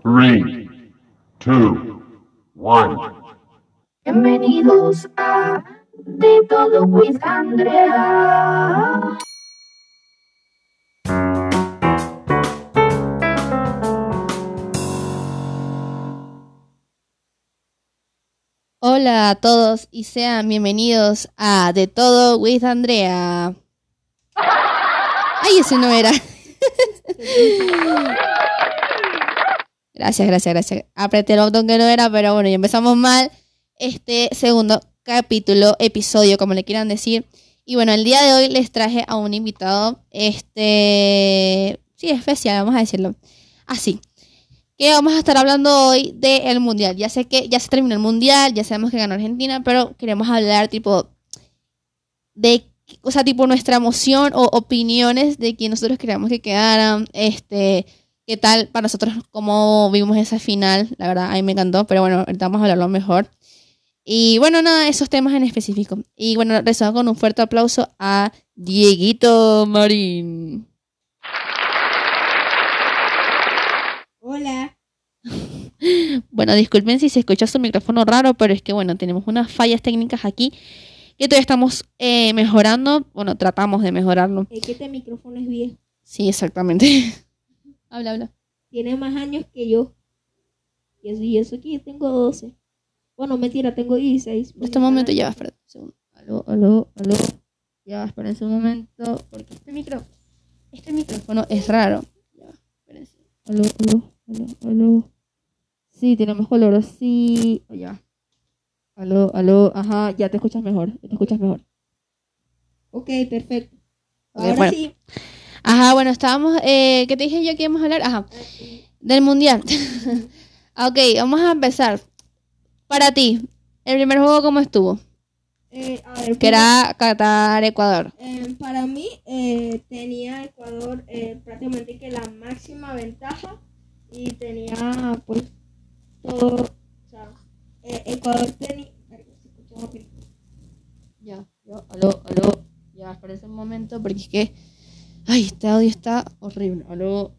Three, two, one. Bienvenidos a De Todo with Andrea. Hola a todos y sean bienvenidos a De Todo with Andrea. Ay, ese no era. Gracias, gracias, gracias. Apreté el botón que no era, pero bueno, ya empezamos mal este segundo capítulo, episodio, como le quieran decir. Y bueno, el día de hoy les traje a un invitado, este, sí, especial, vamos a decirlo así. Que vamos a estar hablando hoy del mundial. Ya sé que ya se terminó el mundial, ya sabemos que ganó Argentina, pero queremos hablar tipo de, o sea, tipo nuestra emoción o opiniones de que nosotros queríamos que quedaran, este, qué tal para nosotros cómo vimos esa final. La verdad, a mí me encantó, pero bueno, ahorita vamos a hablarlo mejor. Y bueno, nada, esos temas en específico. Y bueno, recibo con un fuerte aplauso a Dieguito Marín. Hola. Bueno, disculpen si se escucha su micrófono raro, pero es que bueno, tenemos unas fallas técnicas aquí que todavía estamos eh, mejorando. Bueno, tratamos de mejorarlo. Es que este micrófono es viejo. Sí, exactamente. habla, habla. Tiene más años que yo. Y eso, y eso aquí tengo 12. Bueno, mentira, tengo 16. En este momento ya va, espera un segundo. Aló, aló, aló. Ya va, espérense un momento. Porque este micro, este micrófono es raro. Ya va, espérense. Aló, aló, aló, aló. Sí, tiene mejor olor así. Oh, ya. Aló, aló, ajá, ya te escuchas mejor. Te escuchas mejor. Ok, perfecto. Ahora bueno. sí. Ajá, bueno, estábamos. Eh, ¿Qué te dije yo que íbamos a hablar? Ajá. Del mundial. ok, vamos a empezar. Para ti, el primer juego, ¿cómo estuvo? Eh, a ver, Que era Qatar-Ecuador. eh, para mí eh, tenía Ecuador eh, prácticamente que la máxima ventaja y tenía pues todo, o sea, eh, Ecuador tenía... Ya, yo, aló, aló. Ya, espérense un momento porque es que. Ay, este audio está horrible. Aló.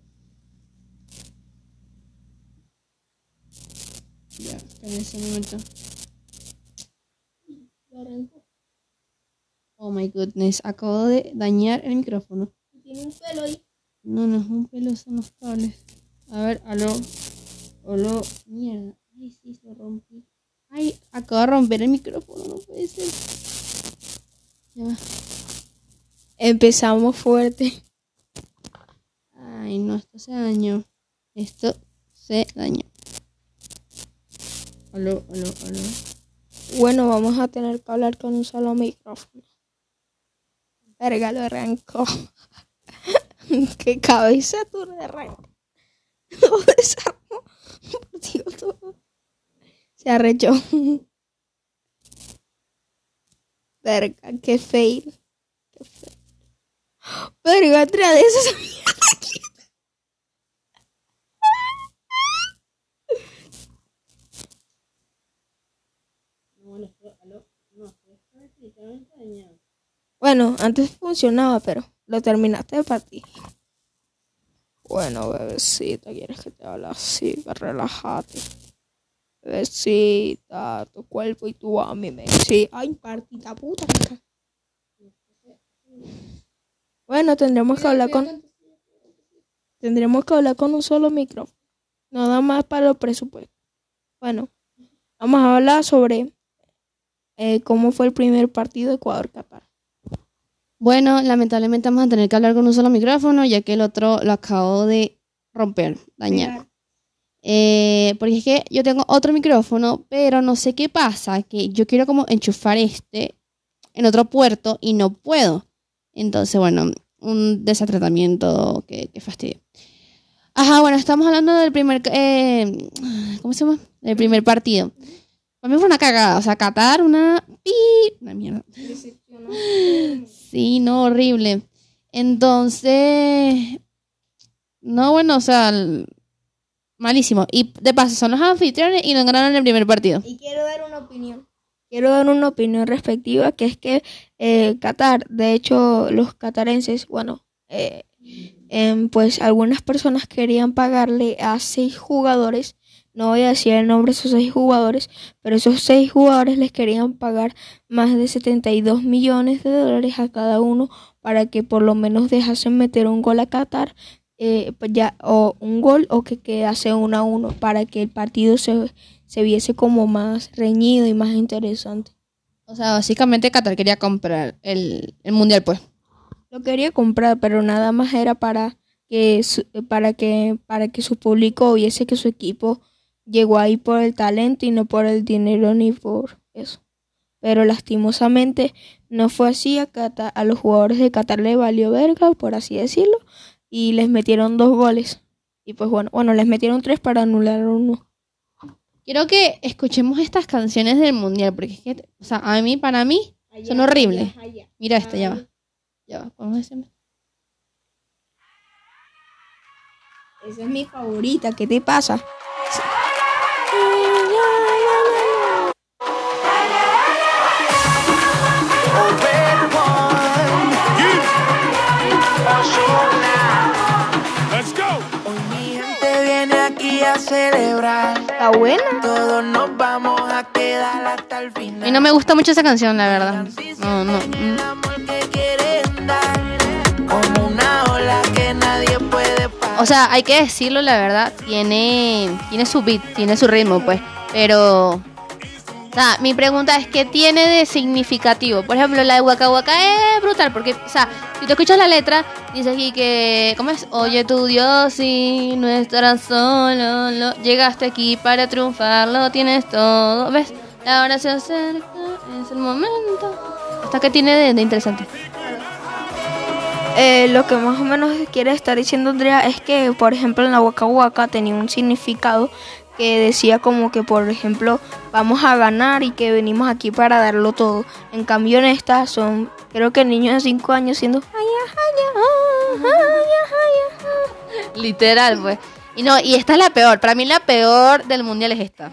Ya, espérense un momento. Oh my goodness, acabo de dañar el micrófono. Tiene un pelo ahí. No, no es un pelo, son los cables. A ver, aló. Aló. Mierda. Ay, sí, se rompí. Ay, acabo de romper el micrófono, no puede ser. Ya va. Empezamos fuerte. Ay, no, esto se dañó. Esto se dañó. Aló, aló, aló. Bueno, vamos a tener que hablar con un solo micrófono. Verga, lo arrancó. Qué cabeza tú de arrancó. Lo desarmó. Por Dios, todo. Se arrechó. Verga, qué fail. Qué fail. Verga, trae de aquí. Bueno, antes funcionaba, pero lo terminaste de partir. Bueno, bebecita, ¿quieres que te hable así? Que relájate. Bebecita, tu cuerpo y tu a mí me... Sí, ay, partita puta. Bueno, tendremos que hablar con... Tendremos que hablar con un solo micrófono. Nada más para los presupuestos. Bueno, vamos a hablar sobre eh, cómo fue el primer partido Ecuador-Qatar. Bueno, lamentablemente vamos a tener que hablar con un solo micrófono, ya que el otro lo acabo de romper, dañar. Eh, porque es que yo tengo otro micrófono, pero no sé qué pasa, que yo quiero como enchufar este en otro puerto y no puedo. Entonces, bueno, un desatratamiento que, que fastidio. Ajá, bueno, estamos hablando del primer, eh, ¿cómo se llama? Del primer partido. Para mí fue una cagada, o sea, Qatar, una pi, una mierda. Sí, no, horrible. Entonces, no, bueno, o sea, malísimo. Y de paso, son los anfitriones y no ganaron el primer partido. Y quiero dar una opinión. Quiero dar una opinión respectiva, que es que eh, Qatar, de hecho, los catarenses, bueno, eh, em, pues algunas personas querían pagarle a seis jugadores, no voy a decir el nombre de esos seis jugadores, pero esos seis jugadores les querían pagar más de 72 millones de dólares a cada uno para que por lo menos dejasen meter un gol a Qatar, eh, ya, o un gol o que quedase uno a uno para que el partido se, se viese como más reñido y más interesante. O sea, básicamente Qatar quería comprar el, el mundial, pues. Lo quería comprar, pero nada más era para que su, para que para que su público viese que su equipo llegó ahí por el talento y no por el dinero ni por eso. Pero lastimosamente no fue así. A, Qatar- a los jugadores de Qatar le valió verga, por así decirlo, y les metieron dos goles. Y pues bueno, bueno, les metieron tres para anular uno. Quiero que escuchemos estas canciones del mundial, porque es que, o sea, a mí, para mí, son horribles. Mira esta, ya va. Ya va, ¿podemos decirlo? Esa es mi favorita, ¿qué te pasa? Celebrar. ¿Está buena? Todos nos vamos a quedar hasta el A final. mí no me gusta mucho esa canción, la verdad. No, no. Mm. amor que quieren dar. Como una ola que nadie puede parar. O sea, hay que decirlo, la verdad, tiene, tiene su beat, tiene su ritmo, pues. Pero, sea, mi pregunta es, ¿qué tiene de significativo? Por ejemplo, la de Waka Waka es brutal, porque, o sea, si tú escuchas la letra, dice aquí que, ¿cómo es? Oye, tu Dios, y no estarás solo, lo- llegaste aquí para triunfar, lo tienes todo, ¿ves? La hora se acerca, es el momento. ¿Hasta qué tiene de, de interesante? Eh, lo que más o menos quiere estar diciendo Andrea es que, por ejemplo, en la Waka Waka tenía un significado que decía como que, por ejemplo, vamos a ganar y que venimos aquí para darlo todo. En cambio, en esta son, creo que niños de 5 años siendo... Literal, pues. Y no, y esta es la peor. Para mí la peor del mundial es esta.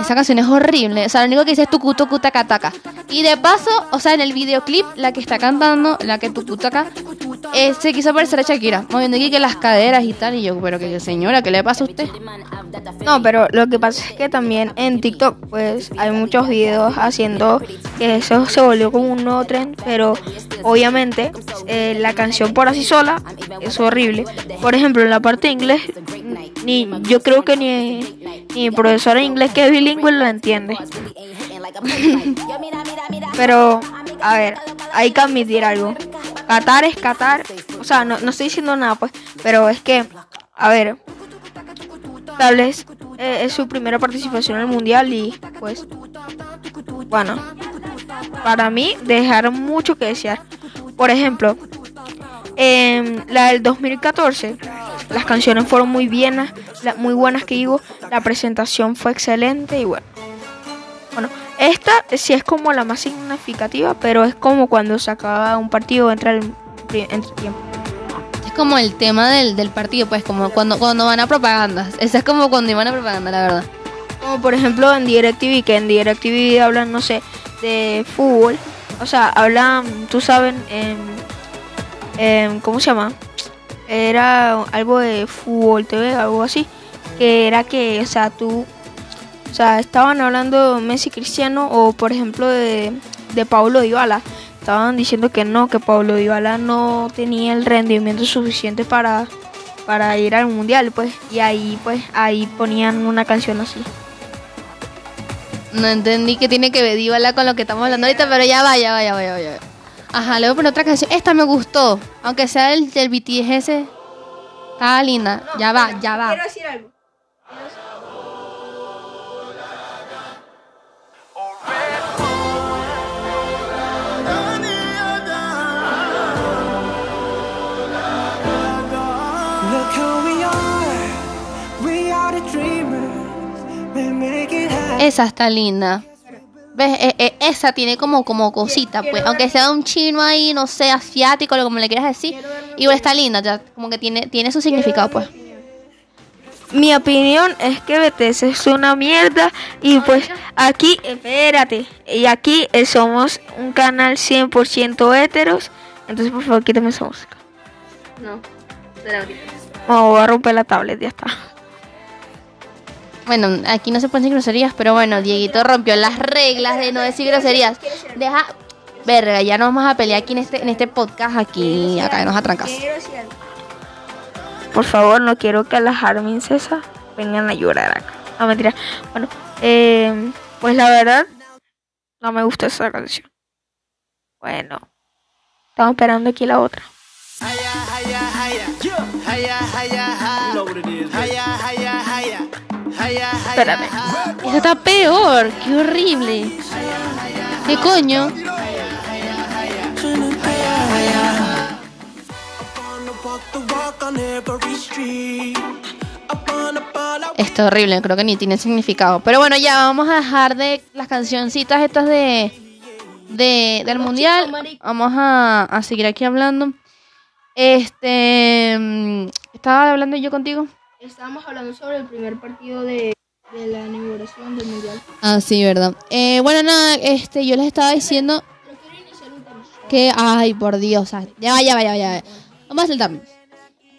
Esa canción es horrible. O sea, lo único que dice es tucu tucu taca. Y de paso, o sea, en el videoclip, la que está cantando, la que tucu taca, eh, se quiso parecer a Shakira. Moviendo aquí que las caderas y tal. Y yo, pero que señora, ¿qué le pasa a usted? No, pero lo que pasa es que también en TikTok pues hay muchos videos haciendo que eso se volvió como un nuevo trend, pero obviamente eh, la canción por así sola es horrible. Por ejemplo, en la parte de inglés, ni yo creo que ni, ni mi profesora de inglés que es bilingüe lo entiende. Pero, a ver, hay que admitir algo. Qatar es Qatar. O sea, no, no estoy diciendo nada, pues. Pero es que, a ver, tal vez eh, es su primera participación en el mundial y, pues, bueno, para mí dejaron mucho que desear. Por ejemplo, en la del 2014, las canciones fueron muy bienas, la- muy buenas que digo, la presentación fue excelente y bueno. Bueno, esta sí es como la más significativa, pero es como cuando se acaba un partido entra el entre tiempo. Es como el tema del, del partido, pues, como cuando, cuando van a propagandas. Esa es como cuando iban a propaganda, la verdad. Como por ejemplo en DirecTV, que en DirecTV hablan, no sé, de fútbol. O sea, hablan, tú sabes, em, em, ¿cómo se llama? Era algo de fútbol TV, algo así. Que era que, o sea, tú, o sea, estaban hablando Messi Cristiano o por ejemplo de, de Paulo Dybala. Estaban diciendo que no, que Paulo Dybala no tenía el rendimiento suficiente para, para ir al mundial, pues. Y ahí, pues, ahí ponían una canción así. No entendí que tiene que ver con lo que estamos hablando ahorita, pero ya va, ya va, ya va, ya va, ya va. Ajá, le voy a poner otra canción. Esta me gustó, aunque sea el del BTS ese. Estaba linda. ya va, ya va. decir algo. Esa está linda. ¿Ves? E- e- esa tiene como, como cosita, pues. Aunque sea un chino ahí, no sé, asiático, lo como le quieras decir. Igual está linda, ya como que tiene, tiene su significado, pues. Mi opinión es que BTS es una mierda y pues aquí, espérate, y aquí eh, somos un canal 100% heteros, entonces por favor quítame esa música. No, No, voy a romper la tablet, ya está. Bueno, aquí no se pueden decir groserías, pero bueno, Dieguito rompió las reglas de no decir groserías. Deja, verga, ya no vamos a pelear aquí en este, en este podcast, aquí, acá nos atrancas. Por favor, no quiero que las Armin César vengan a llorar acá. No, mentira. Bueno, eh, pues la verdad, no me gusta esa canción. Bueno, estamos esperando aquí la otra. Espérame. Eso está peor, qué horrible. ¿Qué coño? Está horrible, creo que ni tiene significado. Pero bueno, ya vamos a dejar de las cancioncitas estas de, de del mundial. Vamos a, a seguir aquí hablando. Este, mm, estaba hablando yo contigo. Estábamos hablando sobre el primer partido de, de la inauguración del mundial. Ah, sí, verdad. Eh, bueno, nada, este, yo les estaba diciendo que, ay, por Dios, ah, ya va, ya va, ya va, ya va. Vamos a saltarnos.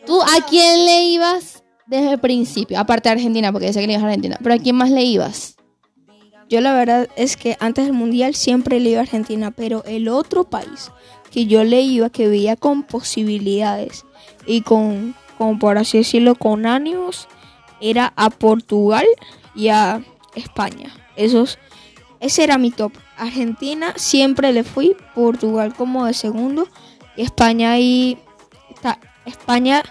¿Tú a quién le ibas desde el principio? Aparte de Argentina, porque sé que le ibas a Argentina. Pero ¿a quién más le ibas? Yo la verdad es que antes del mundial siempre le iba a Argentina, pero el otro país que yo le iba, que veía con posibilidades y con, con por así decirlo, con ánimos, era a Portugal y a España. Esos, ese era mi top. Argentina siempre le fui, Portugal como de segundo y España ahí está España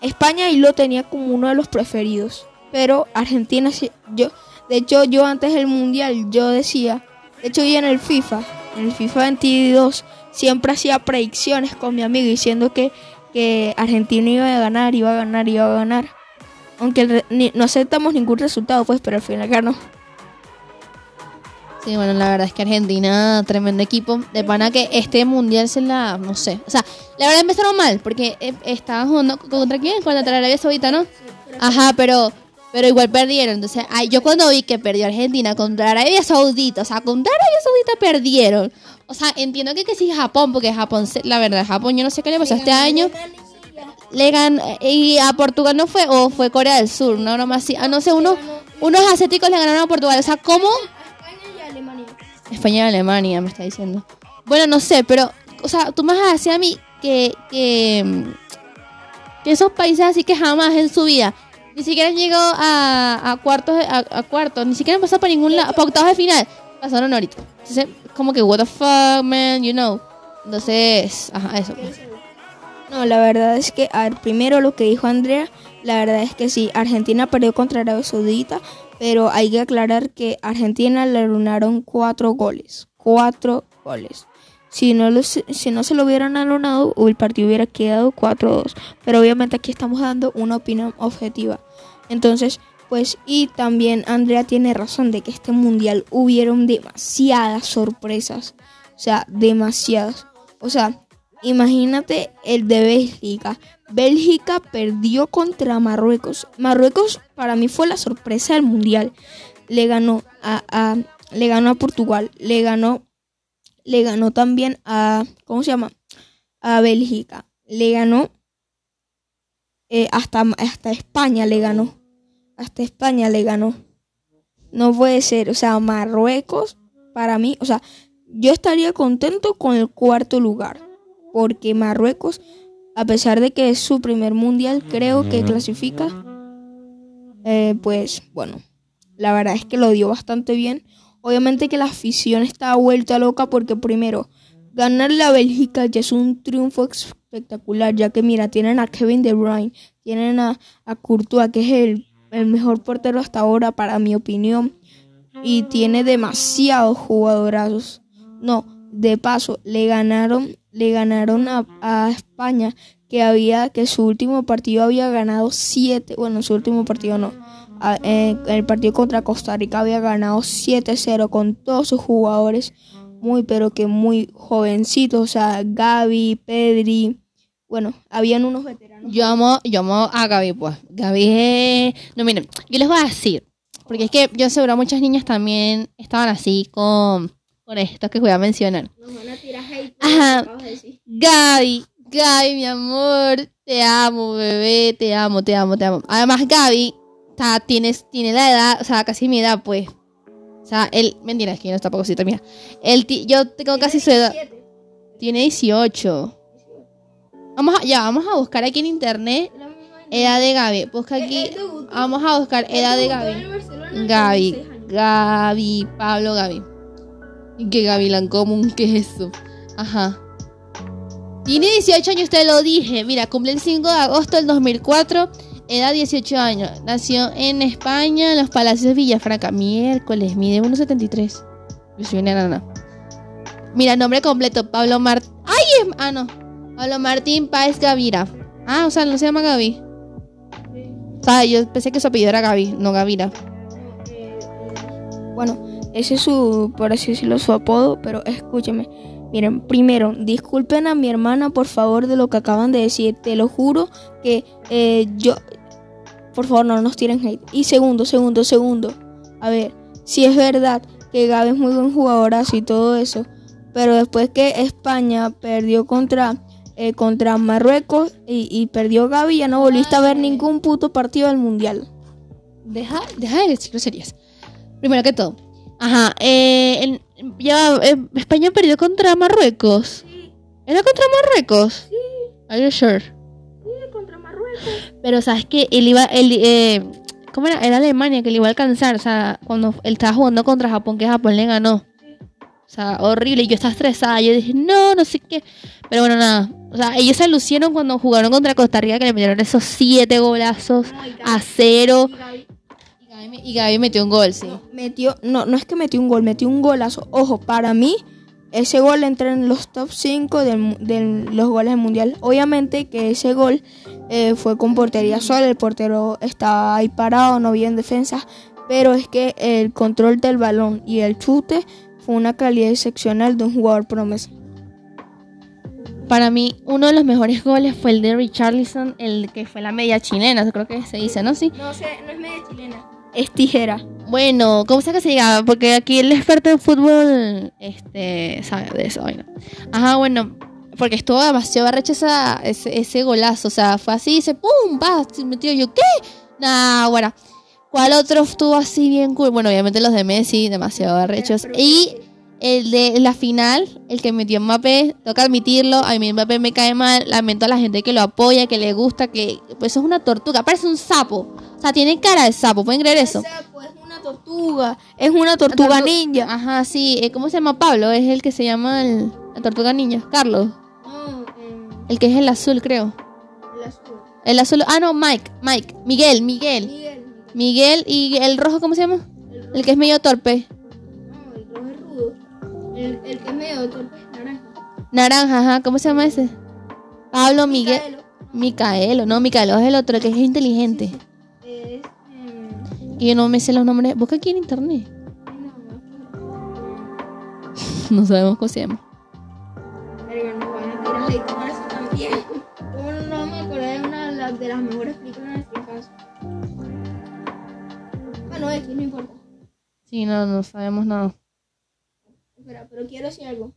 España y lo tenía como uno de los preferidos, pero Argentina yo de hecho yo antes del mundial yo decía, de hecho yo en el FIFA, en el FIFA 22 siempre hacía predicciones con mi amigo diciendo que que Argentina iba a ganar, iba a ganar, iba a ganar. Aunque ni- no aceptamos ningún resultado, pues, pero al final ganó. Sí, bueno, la verdad es que Argentina, tremendo equipo. De pana que este mundial se la, no sé. O sea, la verdad empezaron mal, porque eh, estaban jugando contra quién, contra Arabia Saudita, ¿no? Ajá, pero, pero igual perdieron. Entonces, ay, yo cuando vi que perdió Argentina contra Arabia Saudita, o sea, contra Arabia Saudita perdieron. O sea, entiendo que, que sí Japón, porque Japón, la verdad, Japón yo no sé qué le pasó este año. Le ganó, y a Portugal no fue, o fue Corea del Sur, no, nomás sí. Ah, no sé, unos, unos asiáticos le ganaron a Portugal. O sea, ¿cómo? España y Alemania, me está diciendo. Bueno, no sé, pero, o sea, tú me vas a decir a mí que, que, que esos países así que jamás en su vida ni siquiera han llegado a, a cuartos, a, a cuartos, ni siquiera han pasado para ningún lado, para octavos de final, pasaron ahorita. Entonces, como que, what the fuck, man, you know. Entonces, ajá, eso. pues. No, la verdad es que, a ver, primero lo que dijo Andrea, la verdad es que sí, Argentina perdió contra Arabia Saudita, pero hay que aclarar que Argentina le alunaron cuatro goles. Cuatro goles. Si no, si no se lo hubieran alunado, el partido hubiera quedado 4-2. Pero obviamente aquí estamos dando una opinión objetiva. Entonces, pues, y también Andrea tiene razón de que este mundial hubieron demasiadas sorpresas. O sea, demasiadas. O sea, imagínate el de Bélgica. Bélgica perdió contra Marruecos. Marruecos para mí fue la sorpresa del mundial. Le ganó a, a- le ganó a Portugal, le ganó le ganó también a ¿cómo se llama? a Bélgica. Le ganó eh, hasta hasta España le ganó. Hasta España le ganó. No puede ser, o sea, Marruecos para mí, o sea, yo estaría contento con el cuarto lugar, porque Marruecos, a pesar de que es su primer mundial, creo que clasifica, eh, pues bueno, la verdad es que lo dio bastante bien. Obviamente que la afición está vuelta loca porque primero, ganarle a Bélgica ya es un triunfo espectacular, ya que mira, tienen a Kevin De Bruyne, tienen a, a Courtois, que es el, el mejor portero hasta ahora, para mi opinión, y tiene demasiados jugadorazos. No, de paso, le ganaron, le ganaron a, a España, que había, que su último partido había ganado 7, bueno, su último partido no. a- eh, el partido contra Costa Rica había ganado 7-0 con todos sus jugadores muy, pero que muy jovencitos, o sea, Gaby, Pedri, bueno, habían unos veteranos. Yo amo, yo amo a Gaby, pues. Gaby es... No, miren, yo les voy a decir. Porque es que yo seguro muchas niñas también estaban así con, con esto que voy a mencionar. Nos van a tirar. Ajá. Gaby, Gaby, mi amor, te amo, bebé, te amo, te amo, te amo. Además, Gaby está, tienes, tiene la edad, o sea, casi mi edad, pues. O sea, él, mentira, es que no está poco mira. Él, yo tengo casi su edad. Tiene 18. Vamos a, ya, vamos a buscar aquí en internet edad de Gaby. Busca aquí. Vamos a buscar edad de Gaby. Gaby, 16 años. Gaby, Pablo Gaby. ¿Y qué Gavilán común? ¿Qué es eso? Ajá. Tiene 18 años, te lo dije. Mira, cumple el 5 de agosto del 2004. Edad 18 años. Nació en España, en los Palacios de Villafranca. Miércoles, mide 1,73. Yo soy una nana. Mira, nombre completo: Pablo Martín. ¡Ay! Ah, no. Pablo Martín Páez Gavira. Ah, o sea, no se llama Gaby. O sea, yo pensé que su apellido era Gaby, no Gavira. Bueno, ese es su, por así decirlo, su apodo, pero escúcheme. Miren, primero, disculpen a mi hermana por favor de lo que acaban de decir. Te lo juro que eh, yo... Por favor, no nos tiren hate. Y segundo, segundo, segundo. A ver, si es verdad que Gaby es muy buen jugadorazo y todo eso, pero después que España perdió contra, eh, contra Marruecos y, y perdió Gaby, ya no volviste a ver ningún puto partido del Mundial. Deja, deja de decir groserías. Primero que todo. Ajá, eh, ya, eh, España perdió contra Marruecos. ¿Era contra Marruecos? Sí. Are you sure? contra Marruecos. Pero sabes que él iba, él, eh, ¿cómo era? Era Alemania que le iba a alcanzar. O sea, cuando él estaba jugando contra Japón, que Japón le ganó. O sea, horrible. Y yo estaba estresada. Yo dije, no, no sé qué. Pero bueno, nada. O sea, ellos se lucieron cuando jugaron contra Costa Rica, que le metieron esos siete golazos a cero. Y Gaby, me- y Gaby metió un gol, sí. Metió, no, no es que metió un gol, metió un golazo. Ojo, para mí, ese gol entra en los top 5 de los goles del mundial. Obviamente que ese gol eh, fue con portería sola, el portero estaba ahí parado, no había en defensa. Pero es que el control del balón y el chute fue una calidad excepcional de un jugador promesa. Para mí, uno de los mejores goles fue el de Richarlison, el que fue la media chilena, creo que se dice, ¿no? Sí. No sé, no es media chilena. Es tijera. Bueno, ¿cómo sea que se diga? Porque aquí el experto en fútbol, este, sabe de eso, vaina. Ajá, bueno, porque estuvo demasiado arrecho esa- ese, ese golazo, o sea, fue así, se pum, va, se metió yo, ¿qué? Nah, bueno. ¿Cuál otro estuvo así bien cool? Bueno, obviamente los de Messi, demasiado arrechos. Y el de la final, el que metió Mbappé, toca admitirlo, a mí Mbappé me cae mal, lamento a la gente que lo apoya, que le gusta, que pues es una tortuga, parece un sapo. O sea, tiene cara de sapo, ¿pueden creer eso? Es una tortuga. Es una tortuga Tortu- ninja. Ajá, sí. eh, ¿Cómo se llama Pablo? Es el que se llama el, la tortuga ninja. Carlos. El que es el azul, creo. El azul. Ah, no, Mike. Mike. Miguel, Miguel. Miguel y el rojo, ¿cómo se llama? El que es medio torpe. El, el que es medio es naranja. Naranja, ajá. ¿Cómo se llama ese? Pablo, Miguel. Micaelo. No, Micaelo es el otro, el que es inteligente. Es, em, Y yo no me sé los nombres. Busca aquí en internet. No sabemos cómo se llama. verga, nos van a tirar también. ¿Cómo no de una de las, mejores películas de infancia? Bueno, X, no importa. Sí, no, no sabemos nada. Pero quiero decir algo.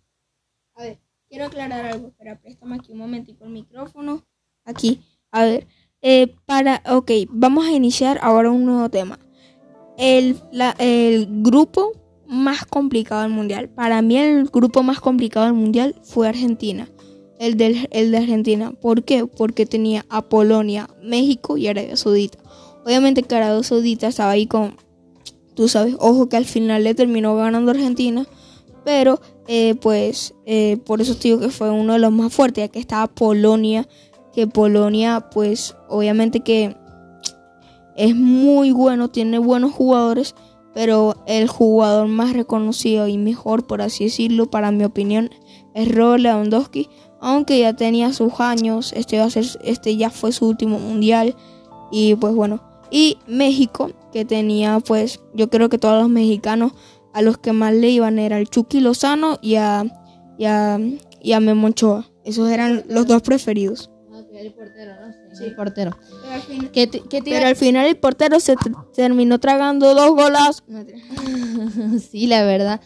A ver, quiero aclarar algo. Espera, préstame aquí un momentico el micrófono. Aquí. A ver. eh, para, ok, vamos a iniciar ahora un nuevo tema. El, la- el grupo más complicado del mundial. Para mí el grupo más complicado del mundial fue Argentina. El, del, el de Argentina. ¿Por qué? Porque tenía a Polonia, México y Arabia Saudita. Obviamente que Arabia Saudita estaba ahí con, tú sabes, ojo que al final le terminó ganando Argentina. Pero, eh, pues, eh, por eso digo que fue uno de los más fuertes, ya que estaba Polonia, que Polonia, pues, obviamente que es muy bueno, tiene buenos jugadores, pero el jugador más reconocido y mejor, por así decirlo, para mi opinión, es Robert Lewandowski, aunque ya tenía sus años, este, va a ser, este ya fue su último mundial, y pues bueno, y México, que tenía, pues, yo creo que todos los mexicanos a los que más le iban era el Chucky Lozano y a, y a, y a Memo Ochoa. Esos eran los dos preferidos. El portero, no. El portero. Pero al, fin- ¿Qué te, qué te iba- pero al final el portero se terminó tragando dos golas. Sí, la verdad.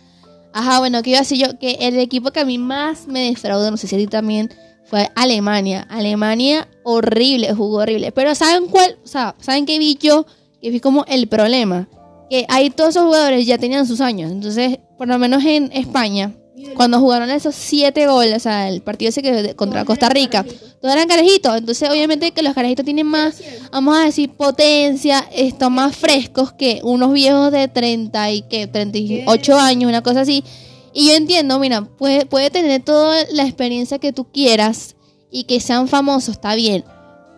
Ajá, bueno, que iba a decir yo que el equipo que a mí más me defraudó, no sé si a ti también, fue Alemania. Alemania, horrible, jugó horrible. Pero ¿saben cuál? O sea, ¿saben qué vi yo? Que vi como el problema. Que ahí todos esos jugadores ya tenían sus años. Entonces, por lo menos en España, cuando jugaron esos siete goles, o sea, el partido ese que contra Costa Rica, todos eran carajitos. Entonces, obviamente que los carajitos tienen más, vamos a decir, potencia, están más frescos que unos viejos de 30 y que 38 años, una cosa así. Y yo entiendo, mira, puede, puede tener toda la experiencia que tú quieras y que sean famosos, está bien.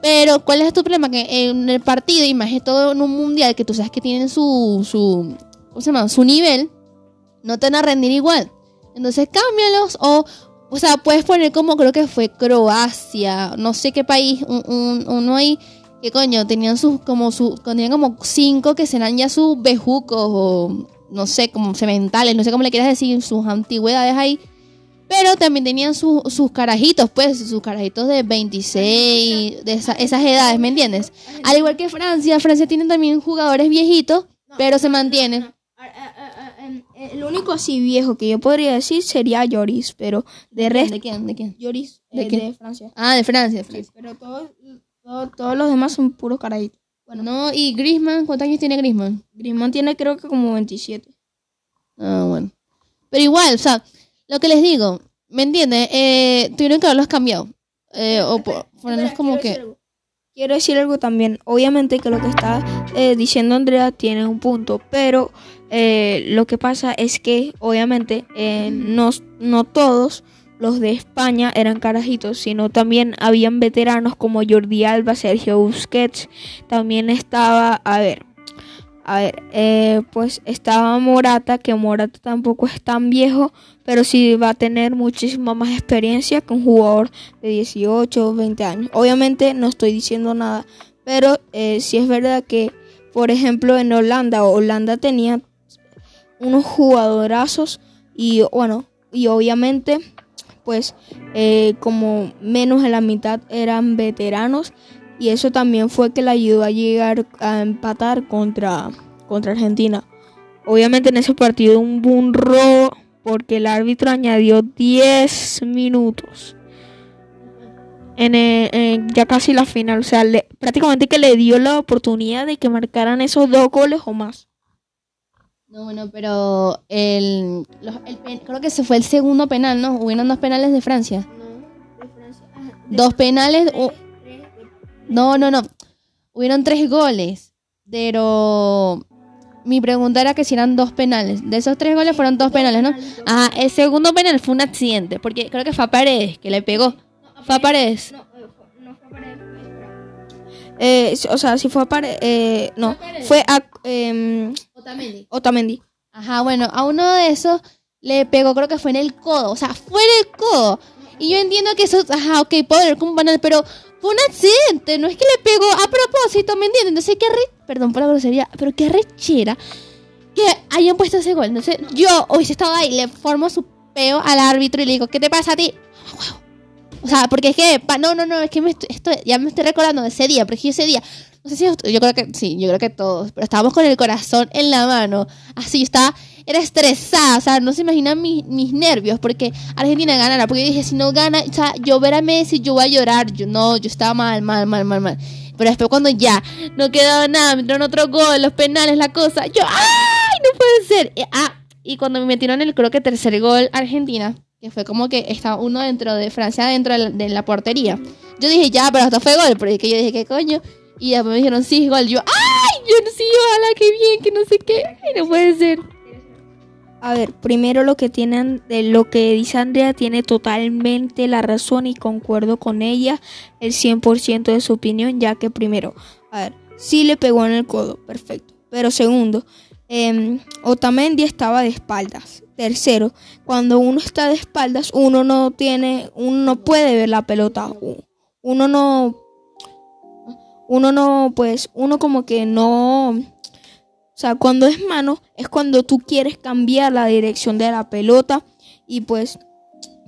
Pero, ¿cuál es tu problema? Que en el partido, y más que todo en un mundial, que tú sabes que tienen su, su, ¿cómo se llama? Su nivel, no te van a rendir igual. Entonces, cámbialos o, o sea, puedes poner como creo que fue Croacia, no sé qué país, un, un- uno ahí que coño, tenían sus, como su, tenían como cinco que serán ya sus bejucos o no sé, como sementales, no sé cómo le quieras decir, sus antigüedades ahí. Pero también tenían sus- sus carajitos, pues, sus carajitos de 26, de esa- esas edades, ¿me entiendes? Al igual que Francia, Francia tiene también jugadores viejitos, pero se mantienen. Em, El único así viejo que yo podría decir sería Lloris, pero de resto. ¿De quién? ¿De quién? Lloris ¿De eh, quién? de Francia. Ah, de Francia, de Francia. Pero todos, todos, todos los demás son puros carajitos. Bueno, no, y Griezmann, ¿cuántos años tiene Griezmann? Griezmann tiene creo que como 27. Ah, bueno. Pero igual, o sea, lo que les digo, ¿me entiendes? Eh, tuvieron que haberlos cambiado. Eh, o po- ponerlos como que... Quiero decir algo también. Obviamente que lo que está eh, diciendo Andrea tiene un punto, pero eh, lo que pasa es que obviamente eh, no, no todos los de España eran carajitos, sino también habían veteranos como Jordi Alba, Sergio Busquets, también estaba, a ver, a ver, eh, pues estaba Morata, que Morata tampoco es tan viejo, pero sí va a tener muchísima más experiencia que un jugador de 18 o 20 años. Obviamente no estoy diciendo nada, pero eh, sí es verdad que, por ejemplo, en Holanda, Holanda tenía unos jugadorazos y bueno, y obviamente, pues eh, como menos de la mitad eran veteranos y eso también fue que le ayudó a llegar a empatar contra, contra Argentina. Obviamente en ese partido un boom robo porque el árbitro añadió 10 minutos. En, el- en ya casi la final, o sea, le- prácticamente que le dio la oportunidad de que marcaran esos dos goles o más. No, bueno, pero el, los- el pen- creo que ese fue el segundo penal, ¿no? Hubieron dos penales de Francia. Dos penales. no, no, no. Hubieron tres goles. Pero mi pregunta era que si eran dos penales. De esos tres goles fueron dos penales, ¿no? Ajá, el segundo penal fue un accidente. Porque creo que fue a Paredes que le pegó. Fue a Paredes. Eh, o sea, si fue a Pare- eh, no, fue a em, Otamendi. Ajá, bueno, a uno de esos le pegó, creo que fue en el codo, o sea, fue en el codo. Y yo entiendo que eso, ajá, ok, puedo ver como un banal, pero fue un accidente, no es que le pegó a propósito, ¿me entiendes? Entonces, qué re... Perdón por la grosería, pero qué rechera que hayan puesto ese gol. Entonces, yo hubiese estado ahí, le formo su peo al árbitro y le digo, ¿qué te pasa a ti? O sea, porque es que, pa- no, no, no, es que me estoy, estoy- ya me estoy recordando de ese día, porque ese día, no sé si, yo creo que, sí, yo creo que todos, pero estábamos con el corazón en la mano, así, yo estaba, era estresada, o sea, no se imaginan mis, mis nervios, porque Argentina ganara, porque yo dije, si no gana, o sea, yo ver a Messi, yo voy a llorar, yo no, yo estaba mal, mal, mal, mal, mal. Pero después cuando ya no quedaba nada, me entraron otro gol, los penales, la cosa, yo, ¡ay! No puede ser. Eh, ah, y cuando me metieron el, creo que tercer gol Argentina, que fue como que estaba uno dentro de Francia, dentro de la, de la portería. Yo dije, ya, pero esto fue gol, porque yo dije, ¿qué coño? Y después me dijeron, sí, es gol. Yo, ¡ay! Yo no sí, ojalá, qué bien, que no sé qué. Ay, no puede ser. A ver, primero lo que tienen, de lo que dice Andrea tiene totalmente la razón y concuerdo con ella el 100% de su opinión, ya que primero, a ver, sí le pegó en el codo, perfecto. Pero segundo, em, Otamendi estaba de espaldas. Tercero, cuando uno está de espaldas, uno no tiene, uno no puede ver la pelota. Uno no, uno no, pues, uno como que no, o sea, cuando es mano es cuando tú quieres cambiar la dirección de la pelota y pues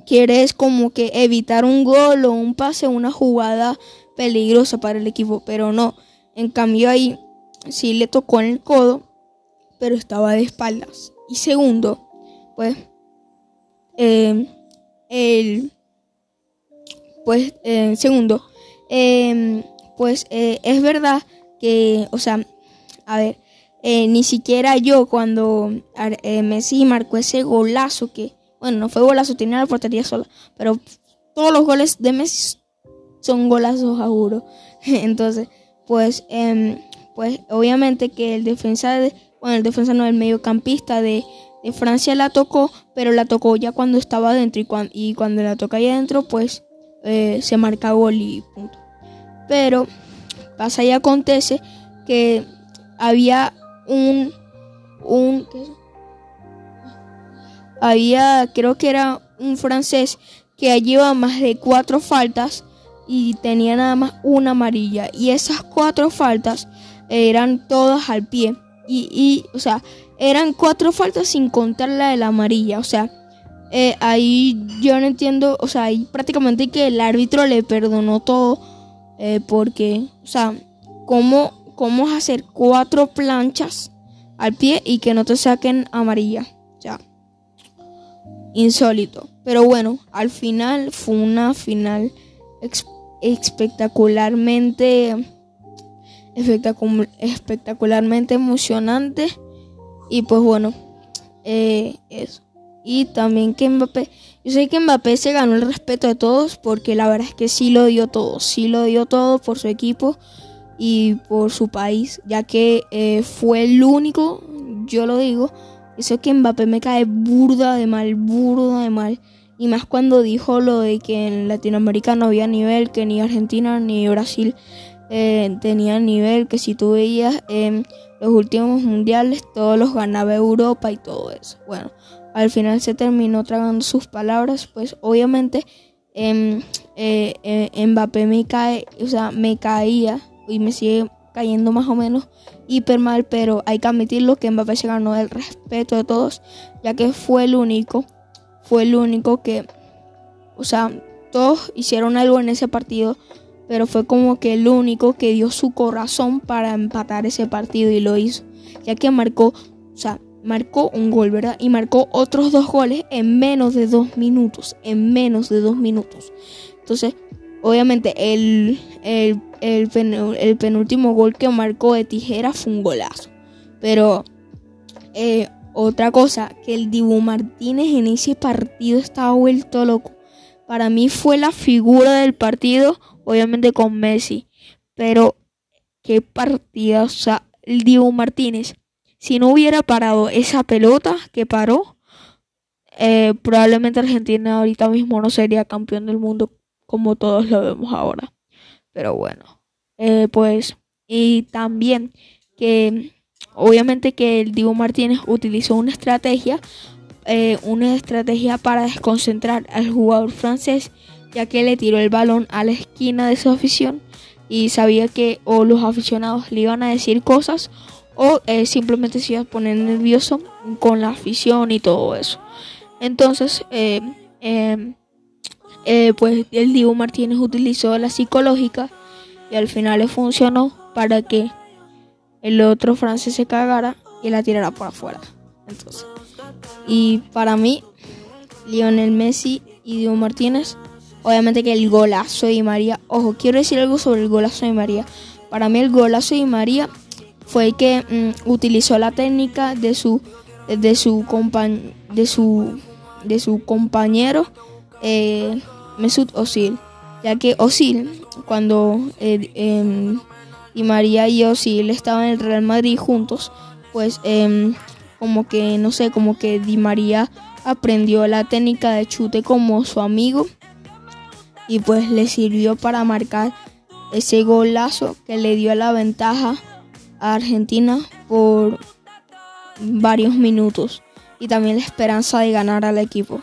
quieres como que evitar un gol o un pase, una jugada peligrosa para el equipo, pero no. En cambio ahí sí le tocó en el codo, pero estaba de espaldas. Y segundo, pues eh, el pues segundo, eh, pues eh, es verdad que, o sea, a ver, eh, ni siquiera yo cuando eh, Messi marcó ese golazo que, bueno, no fue golazo, tenía la portería sola, pero todos los goles de Messi son golazos, juro. Entonces, pues, em, pues obviamente que el defensa de, bueno, el defensa no, el mediocampista de, de Francia la tocó, pero la tocó ya cuando estaba adentro y, cuan- y cuando la toca ahí adentro, pues eh, se marca gol y punto. Pero pasa y acontece que había un, un había, creo que era un francés que lleva más de cuatro faltas y tenía nada más una amarilla. Y esas cuatro faltas eran todas al pie. Y, y, o sea, eran cuatro faltas sin contar la de la amarilla. O sea, eh, ahí yo no entiendo, o sea, ahí prácticamente que el árbitro le perdonó todo. eh, porque, o sea, ¿cómo, ¿cómo hacer cuatro planchas al pie y que no te saquen amarilla? Sea, insólito. Pero bueno, al final fue una final espectacularmente espectacu- espectacularmente emocionante y pues bueno eh, eso y también que Mbappé yo sé que Mbappé se ganó el respeto de todos porque la verdad es que sí lo dio todo sí lo dio todo por su equipo y por su país ya que eh, fue el único yo lo digo eso que Mbappé me cae burda de mal burda de mal y más cuando dijo lo de que en Latinoamérica no había nivel, que ni Argentina ni Brasil eh, tenían nivel, que si tú veías en los últimos mundiales, todos los ganaba Europa y todo eso. Bueno, al final se terminó tragando sus palabras, pues obviamente em, eh, eh, Mbappé me cae, o sea, me caía y me sigue cayendo más o menos hiper mal, pero hay que admitirlo que Mbappé se ganó el respeto de todos, ya que fue el único fue el único que, o sea, todos hicieron algo en ese partido, pero fue como que el único que dio su corazón para empatar ese partido y lo hizo, ya que marcó, o sea, marcó un gol, ¿verdad? Y marcó otros dos goles en menos de dos minutos, en menos de dos minutos. Entonces, obviamente, el, el, el, pen- el penúltimo gol que marcó de tijera fue un golazo, pero... Eh, otra cosa, que el Dibu Martínez en ese partido estaba vuelto loco. Para mí fue la figura del partido, obviamente con Messi. Pero qué partida, o sea, el Dibu Martínez. Si no hubiera parado esa pelota que paró, eh, probablemente Argentina ahorita mismo no sería campeón del mundo como todos lo vemos ahora. Pero bueno, eh, pues, y también que obviamente que el Dibu Martínez utilizó una estrategia, eh, una estrategia para desconcentrar al jugador francés, ya que le tiró el balón a la esquina de su afición y sabía que o los aficionados le iban a decir cosas o simplemente se iba a poner nervioso con la afición y todo eso. Entonces, eh, eh, pues el Dibu Martínez utilizó la psicológica y al final le funcionó para que el otro francés se cagara y la tirara por afuera. Entonces, y para mí, Lionel Messi y Diego Martínez, obviamente que el golazo de María, ojo, quiero decir algo sobre el golazo de María. Para mí el golazo de María fue que mm, utilizó la técnica de su de su compañ- de su de su compañero eh, Mesut Özil, ya que Özil cuando eh, em, Di María y Özil estaban en el Real Madrid juntos, pues em, como que no sé, como que Di María aprendió la técnica de chute como su amigo y pues le sirvió para marcar ese golazo que le dio la ventaja a Argentina por varios minutos y también la esperanza de ganar al equipo.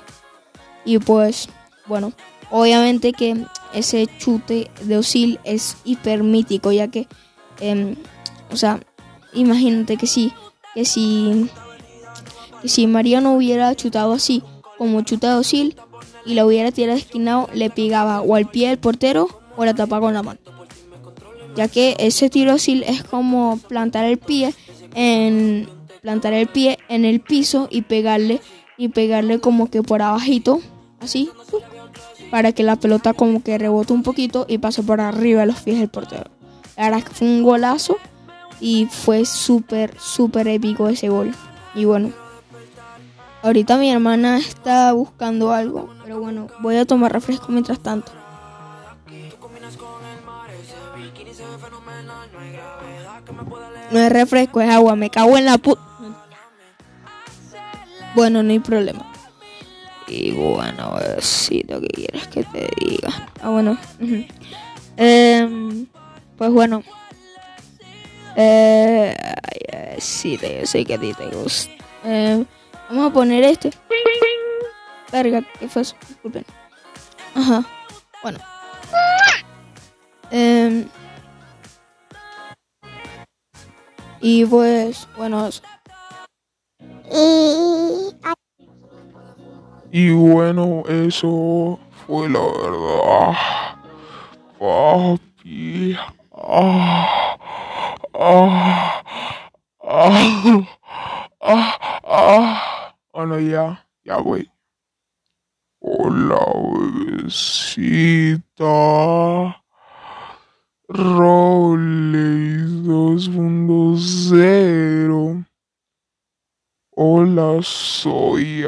Y pues, bueno, obviamente que ese chute de Osil es hiper mítico, ya que, em, o sea, imagínate que sí, que si, que si María no hubiera chutado así como chuta de Osil, y la hubiera tirado esquinado, le pegaba o al pie del portero o la tapaba con la mano. Ya que ese tiro así es como plantar el pie en plantar el pie en el piso y pegarle y pegarle como que por abajito, así, para que la pelota como que rebote un poquito y pase por arriba de los pies del portero. La fue un golazo y fue súper, súper épico ese gol. Y bueno, ahorita mi hermana está buscando algo, pero bueno, voy a tomar refresco mientras tanto. No es refresco, es agua, me cago en la puta. Bueno, no hay problema. Y bueno, besito, ¿qué quieres que te diga? Ah, bueno. Em, pues bueno. Eh, besito, yo sé que a ti te gusta. Em, vamos a poner este. Verga, ¿qué fue eso? Disculpen. Ajá. Bueno. Em, y pues, bueno, eso. Y bueno, eso fue la verdad. Papi. Ah, ah, ah, ah, ah. Bueno, ya, ya voy. Hola, bebecita. Rolex 2.0. Hola, soy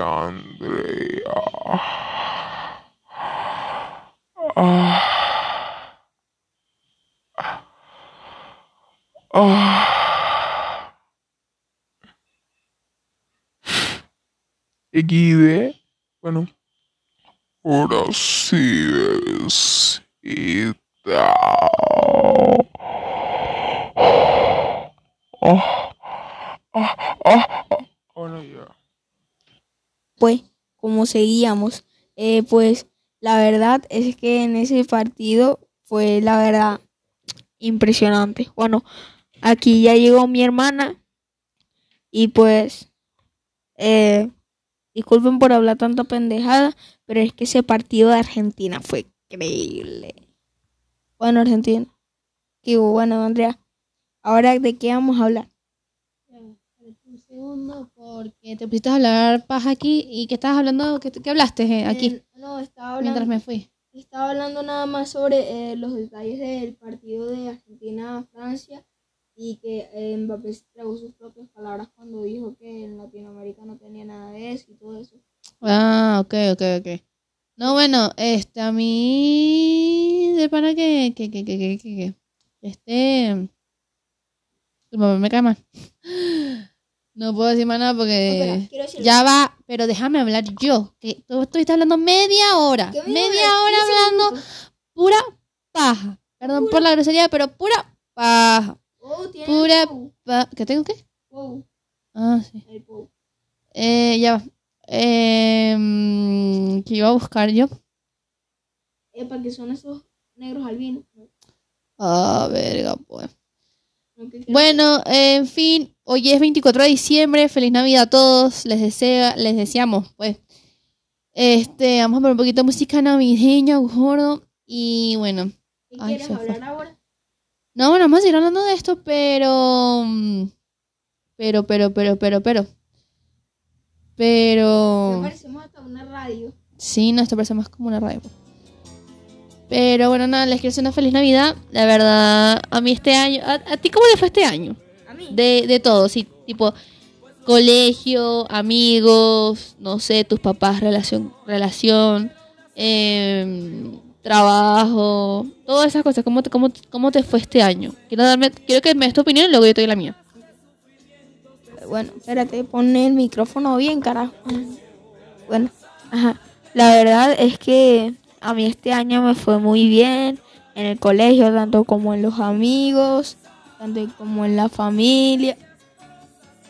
Andrea. Ah. Ah. XD. Bueno. Ahora sí, bebecita. Ah. Ah, ah, ah. Bueno, ya. pues como seguíamos, eh, pues la verdad es que en ese partido fue la verdad impresionante. Bueno, aquí ya llegó mi hermana y pues eh, disculpen por hablar tanta pendejada, pero es que ese partido de Argentina fue increíble. Bueno, Argentina. Que bueno, Andrea. Ahora de qué vamos a hablar. Segundo, porque te pusiste a hablar paja aquí y que estabas hablando, ¿qué, qué hablaste eh, aquí? Eh, no, estaba hablando. mientras me fui? Estaba hablando nada más sobre eh, los detalles del partido de Argentina-Francia y que Mbappé tragó sus propias palabras cuando dijo que en Latinoamérica no tenía nada de eso y todo eso. Ah, ok, ok, ok. No, bueno, este, a mí, de para que, que, que, que, que, que, que, este, tu mamá me cae mal. No puedo decir más nada porque Espera, ya va, pero déjame hablar yo, que tú estuviste hablando media hora, ¿Qué me media hora hablando pura paja. Perdón por la grosería, pero pura paja. Oh, Pura el Pou. pa ¿Qué tengo qué? Pou, Ah, sí. el. Eh, ya va. Eh, ¿Qué iba a buscar yo? Epa, que son esos negros albinos. ¿no? Ah, verga, pues. Bueno, en fin, hoy es 24 de diciembre, feliz Navidad a todos, les desea, les deseamos, pues. Este, vamos a poner un poquito de música navideña, gordo, y bueno. ¿Qué ay, quieres fue. hablar ahora? No, bueno, vamos a seguir hablando de esto, pero... Pero, pero, pero, pero, pero... Pero... parecemos hasta una radio. Sí, no, esto parece más como una radio. Pero bueno, nada, les quiero hacer una feliz Navidad. La verdad, a mí este año... ¿A, a ti cómo le fue este año? A mí. De, de todo, sí, tipo colegio, amigos, no sé, tus papás, relación, relación, em, trabajo, todas esas cosas. ¿Cómo te, cómo, cómo te fue este año? Quiero darme, quiero que me des tu opinión y luego yo te doy la mía. Bueno, espérate, pon el micrófono bien, carajo. Bueno, ajá. La verdad es que a mí este año me fue muy bien en el colegio, tanto como en los amigos, tanto como en la familia.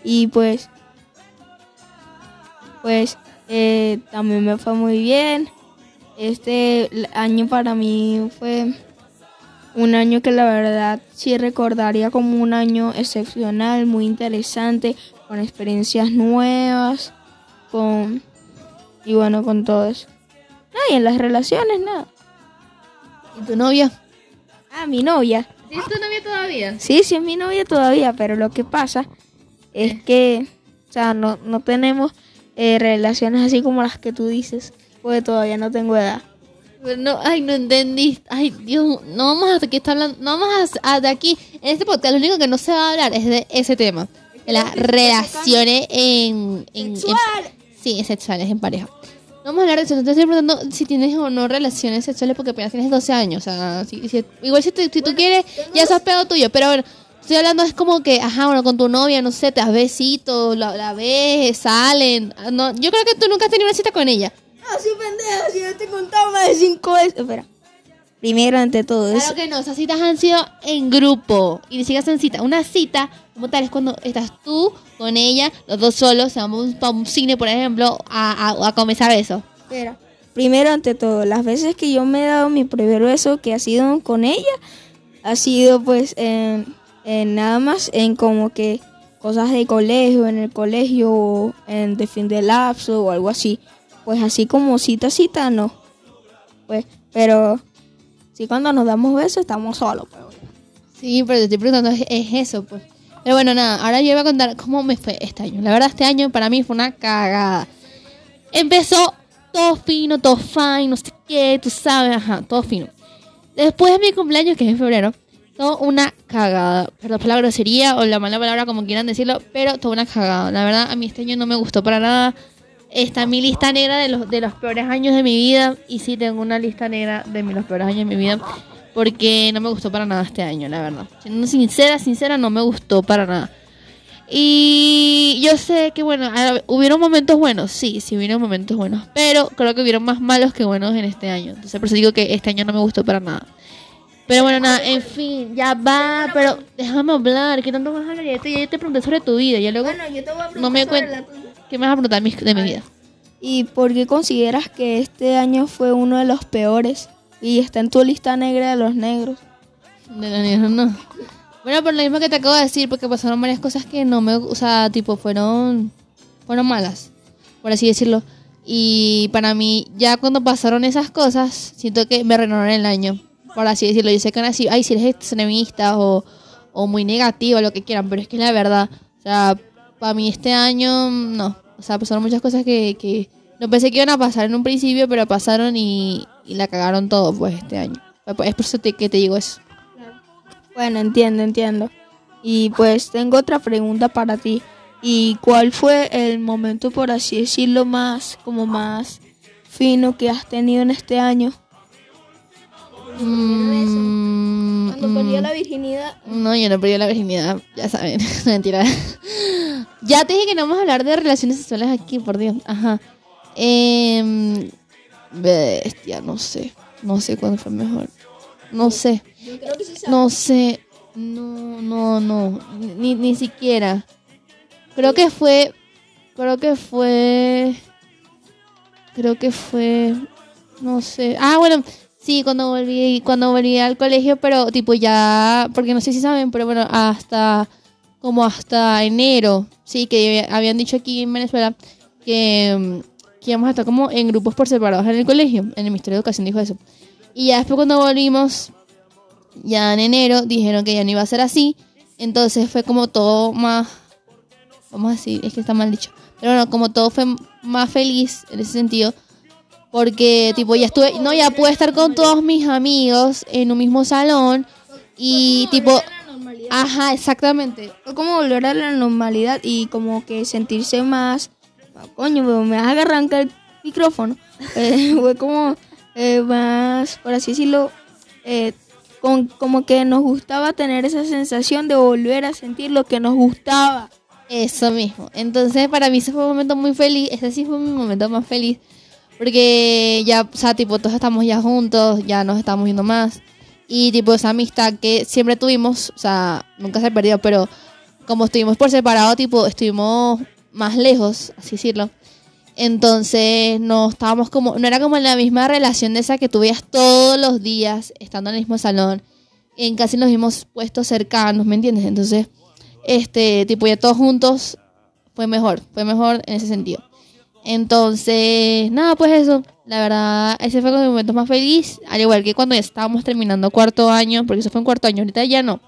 Y pues, pues eh, también me fue muy bien. Este año para mí fue un año que la verdad sí recordaría como un año excepcional, muy interesante, con experiencias nuevas, con y bueno, con todo eso. No, y en las relaciones, nada. ¿Y tu novia? Ah, mi novia. ¿Sí es tu novia todavía? Sí, sí es mi novia todavía, pero lo que pasa es que, o sea, no, no tenemos eh, relaciones así como las que tú dices, porque todavía no tengo edad. Pero no, ay, no entendí. Ay, Dios, no vamos a que está hablando, no vamos a, a- de aquí en este podcast lo único que no se va a hablar es de ese tema, de las relaciones en, en, en- sí, sexuales en pareja. No vamos a hablar de eso. Te estoy preguntando si tienes o no relaciones sexuales porque apenas tienes 12 años. O sea, si- si- igual si, te- si tú quieres, ya eso es pedo tuyo. Pero bueno, estoy hablando es como que, ajá, bueno, con tu novia, no sé, te das besitos, la, la ves, salen. Ah, No, yo creo que tú nunca has tenido una cita con ella. Ah, sí, pendeja, si yo te he contado más de cinco veces. Espera. Primero, ante todo eso. Claro que no, esas citas han sido en grupo y ni siquiera son citas. Una cita, como tal, es cuando estás tú con ella, los dos solos, van para un cine, por ejemplo, a, a, a comenzar eso. Espera. Primero, ante todo, las veces que yo me he dado mi primer beso, que ha sido con ella, ha sido pues en, en nada más en como que cosas de colegio, en el colegio, en de fin de lapso o algo así. Pues así como cita, cita, no. Pues, pero sí cuando nos damos besos estamos solos. pues. Sí, pero te estoy preguntando, es, es eso, pues. Pero bueno, nada, ahora yo voy a contar cómo me fue este año. La verdad, este año para mí fue una cagada. Empezó todo fino, todo fine, no sé qué, tú sabes, ajá, todo fino. Después de mi cumpleaños, que es en febrero, todo una cagada. Perdón por la grosería o la mala palabra, como quieran decirlo, pero todo una cagada. La verdad, a mí este año no me gustó para nada. Está mi lista negra de los, de los peores años de mi vida. Y sí, tengo una lista negra de los peores años de mi vida. Porque no me gustó para nada este año, la verdad. Siendo sincera, sincera, no me gustó para nada. Y yo sé que, bueno, hubieron momentos buenos, sí, sí hubieron momentos buenos, pero creo que hubieron más malos que buenos en este año. Entonces, por eso digo que este año no me gustó para nada. Pero bueno, nada, en fin, ya va, pero déjame hablar, ¿qué tanto vas a hablar? Ya te, ya te pregunté sobre tu vida, ya luego yo te voy a no me cuento. ¿Qué me vas a preguntar de mi vida? ¿Y por qué consideras que este año fue uno de los peores y está en tu lista negra de los negros? De la niña, no. Bueno, por lo mismo que te acabo de decir, porque pasaron varias cosas que no me, o sea, tipo, fueron, fueron malas, por así decirlo. Y para mí, ya cuando pasaron esas cosas, siento que me renovaron el año, por así decirlo. Yo sé que van a decir, ay, si eres extremista o, o muy negativo, lo que quieran, pero es que es la verdad. O sea, para mí este año, no. O sea, pasaron muchas cosas que, que no pensé que iban a pasar en un principio, pero pasaron y, y la cagaron todo, pues, este año. Es por eso te- que te digo eso. Bueno, entiendo, entiendo. Y pues tengo otra pregunta para ti. ¿Y cuál fue el momento, por así decirlo, más, como más fino que has tenido en este año? Mm, Cuando perdió mm, la virginidad. No, yo no perdí la virginidad, ya saben, mentira. ya te dije que no vamos a hablar de relaciones sexuales aquí, por Dios. Ajá. Em, bestia, no sé. No sé cuándo fue mejor. No sé. No sé. No, no, no. Ni, ni siquiera. Creo que fue. Creo que fue. Creo que fue. No sé. Ah, bueno. Sí, cuando volví, cuando volví al colegio, pero tipo ya, porque no sé si saben, pero bueno, hasta como hasta enero, sí, que habían dicho aquí en Venezuela que, que íbamos a estar como en grupos por separados en el colegio, en el Ministerio de Educación dijo eso. Y ya después cuando volvimos, ya en enero, dijeron que ya no iba a ser así, entonces fue como todo más, vamos a decir, es que está mal dicho, pero bueno, como todo fue más feliz en ese sentido, porque tipo ya estuve, no, ya pude estar con todos mis amigos en un mismo salón y tipo, ajá, exactamente. Fue como volver a la normalidad y como que sentirse más... ah, Coño, me vas a arrancar el micrófono. Eh, fue como eh, más, por así decirlo, eh, con, como que nos gustaba tener esa sensación de volver a sentir lo que nos gustaba. Eso mismo. Entonces, para mí ese fue un momento muy feliz. Ese sí fue mi momento más feliz. Porque ya, o sea, tipo, todos estamos ya juntos, ya nos estamos viendo más. Y, tipo, esa amistad que siempre tuvimos, o sea, nunca se perdió, pero como estuvimos por separado, tipo, estuvimos más lejos, así decirlo. Entonces, no estábamos como, no era como la misma relación de esa que tú veías todos los días estando en el mismo salón, en casi los mismos puestos cercanos, ¿me entiendes? Entonces, este, tipo, ya todos juntos fue mejor, fue mejor en ese sentido. Entonces, nada, pues eso, La verdad, ese fue como mi momento más feliz. Al igual que cuando ya estábamos terminando cuarto año, porque eso fue en cuarto año, ahorita ya no.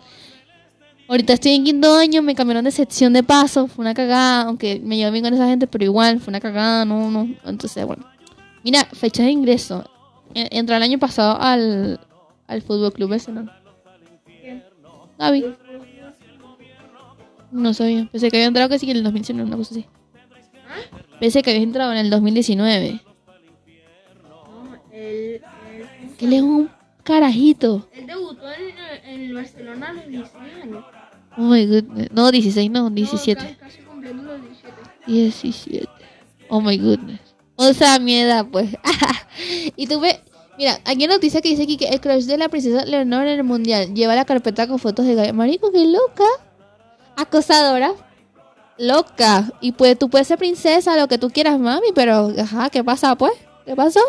Ahorita estoy en quinto año, me cambiaron de sección de paso, fue una cagada, aunque me llevo bien con esa gente, pero igual, fue una cagada, no, no. Entonces, bueno. Mira, fecha de ingreso. Entré el año pasado al, al Fútbol Club ese, ¿no? Gaby. No sabía. Pensé que había entrado sí que en el 2019, una cosa así. Pensé que había entrado en el 2019. Él, Que le es un carajito. él debutó en, en el Barcelona a los 16 años. Oh my goodness. No, 16, no, 17. No, casi, casi cumpliendo los 17. 17. Oh my goodness. O sea, mi edad, pues. y tú ves. Mira, aquí hay noticia que dice aquí que el crush de la princesa Leonor en el mundial lleva la carpeta con fotos de Gaby. Marico, qué loca. Acosadora. Loca. Y pues tú puedes ser princesa, lo que tú quieras, mami, pero, ajá, ¿qué pasa, pues? ¿Qué pasó?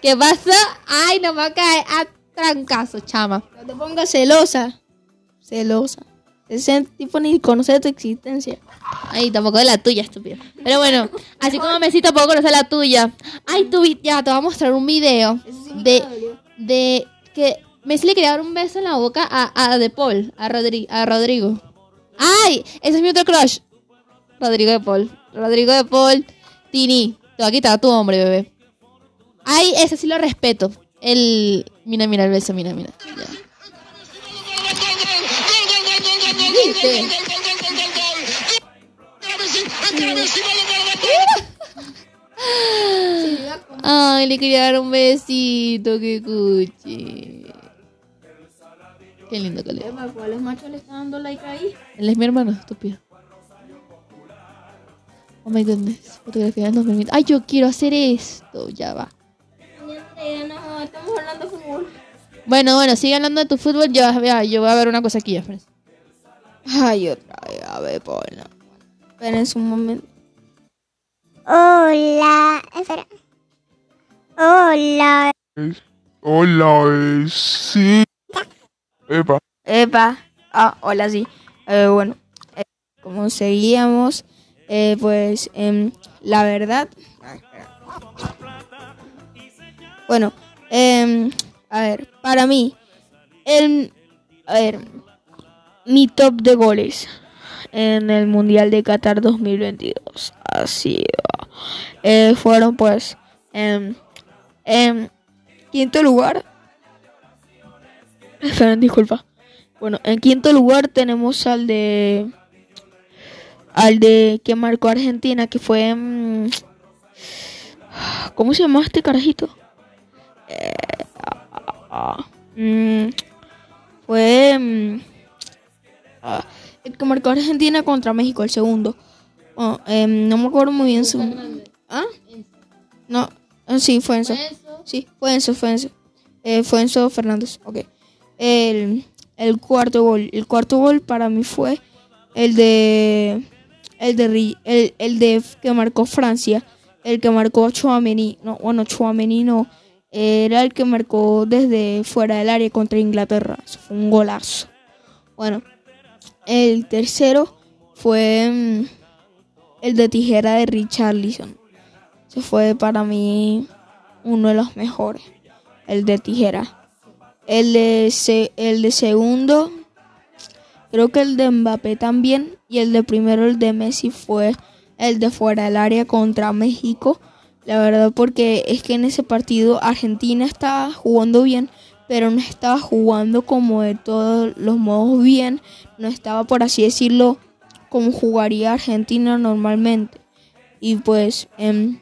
¿Qué pasó? Ay, no me va a caer a trancazo, chama. No te pongas celosa. Celosa. Ese tipo ni conoce tu existencia. Ay, tampoco de la tuya, estúpido. Pero bueno, así como Messi tampoco conoce la tuya. Ay, tú, ya te voy a mostrar un video de, de que Messi le quería dar un beso en la boca a, a De Paul, a, Rodri- a Rodrigo. Ay, ese es mi otro crush. Rodrigo de Paul. Rodrigo de Paul. Tini, te va a quitar a tu hombre, bebé. Ay, ese sí lo respeto. El. Mira, mira el beso, mira, mira. Ya. ¿Viste? Ay, le quería dar un besito, que cuchi. Qué lindo que le Epa, ¿Cuáles machos le están dando like ahí? Él es mi hermano, estúpido. Oh my goodness. Fotografía del 2020. Ay, yo quiero hacer esto. Ya va. No, estamos hablando de fútbol. Bueno, bueno, sigue hablando de tu fútbol. Yo, ya, yo voy a ver una cosa aquí, ya, espérense. Ay, otra vez, a ver, Paula. Espérense un momento. Hola, espera. Hola. Hola, sí. Epa. Epa. Ah, hola, sí. Eh, bueno, eh, como seguíamos, eh, pues em, la verdad. Espera. Bueno, em, a ver, para mí, el, a ver, mi top de goles en el Mundial de Qatar 2022 así eh, fueron pues em, en quinto lugar disculpa. Bueno, en quinto lugar tenemos al de. Al de que marcó Argentina, que fue. mm, ¿Cómo se llama este carajito? Eh, ah, ah, mm, fue. mm, ah, el que marcó Argentina contra México, el segundo. Oh, em, no me acuerdo muy bien su. ¿Ah? No, ah, sí, fue Enzo. Sí, fue Enzo, fue Enzo. Eh, fue Enzo Fernández, ok. El, cuarto gol. El cuarto gol para mí fue el de. El de, el, el de que marcó Francia. El que marcó Chouameni. No, bueno, Chouameni no. Era el que marcó desde fuera del área contra Inglaterra. Eso fue un golazo. Bueno, el tercero fue mm, el de tijera de Richarlison. Ese fue para mí uno de los mejores. El de tijera. El de, se- el de segundo, creo que el de Mbappé también. Y el de primero, el de Messi, fue el de fuera del área contra México. La verdad, porque es que en ese partido Argentina estaba jugando bien, pero no estaba jugando como de todos los modos bien. No estaba, por así decirlo, como jugaría Argentina normalmente. Y pues em,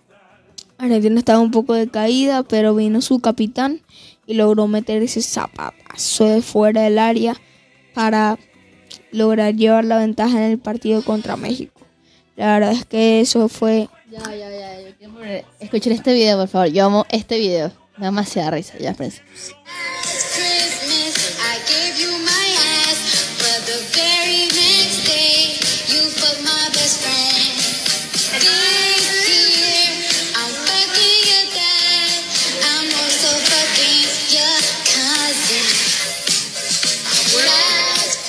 Argentina estaba un poco decaída, pero vino su capitán y logró meter ese zapatazo de fuera del área para lograr llevar la ventaja en el partido contra México. La verdad es que eso fue Ya, ya, ya. Yo quiero poner- Escuchen este video, por favor. Yo amo este video. Me da demasiada risa. Ya, espérense.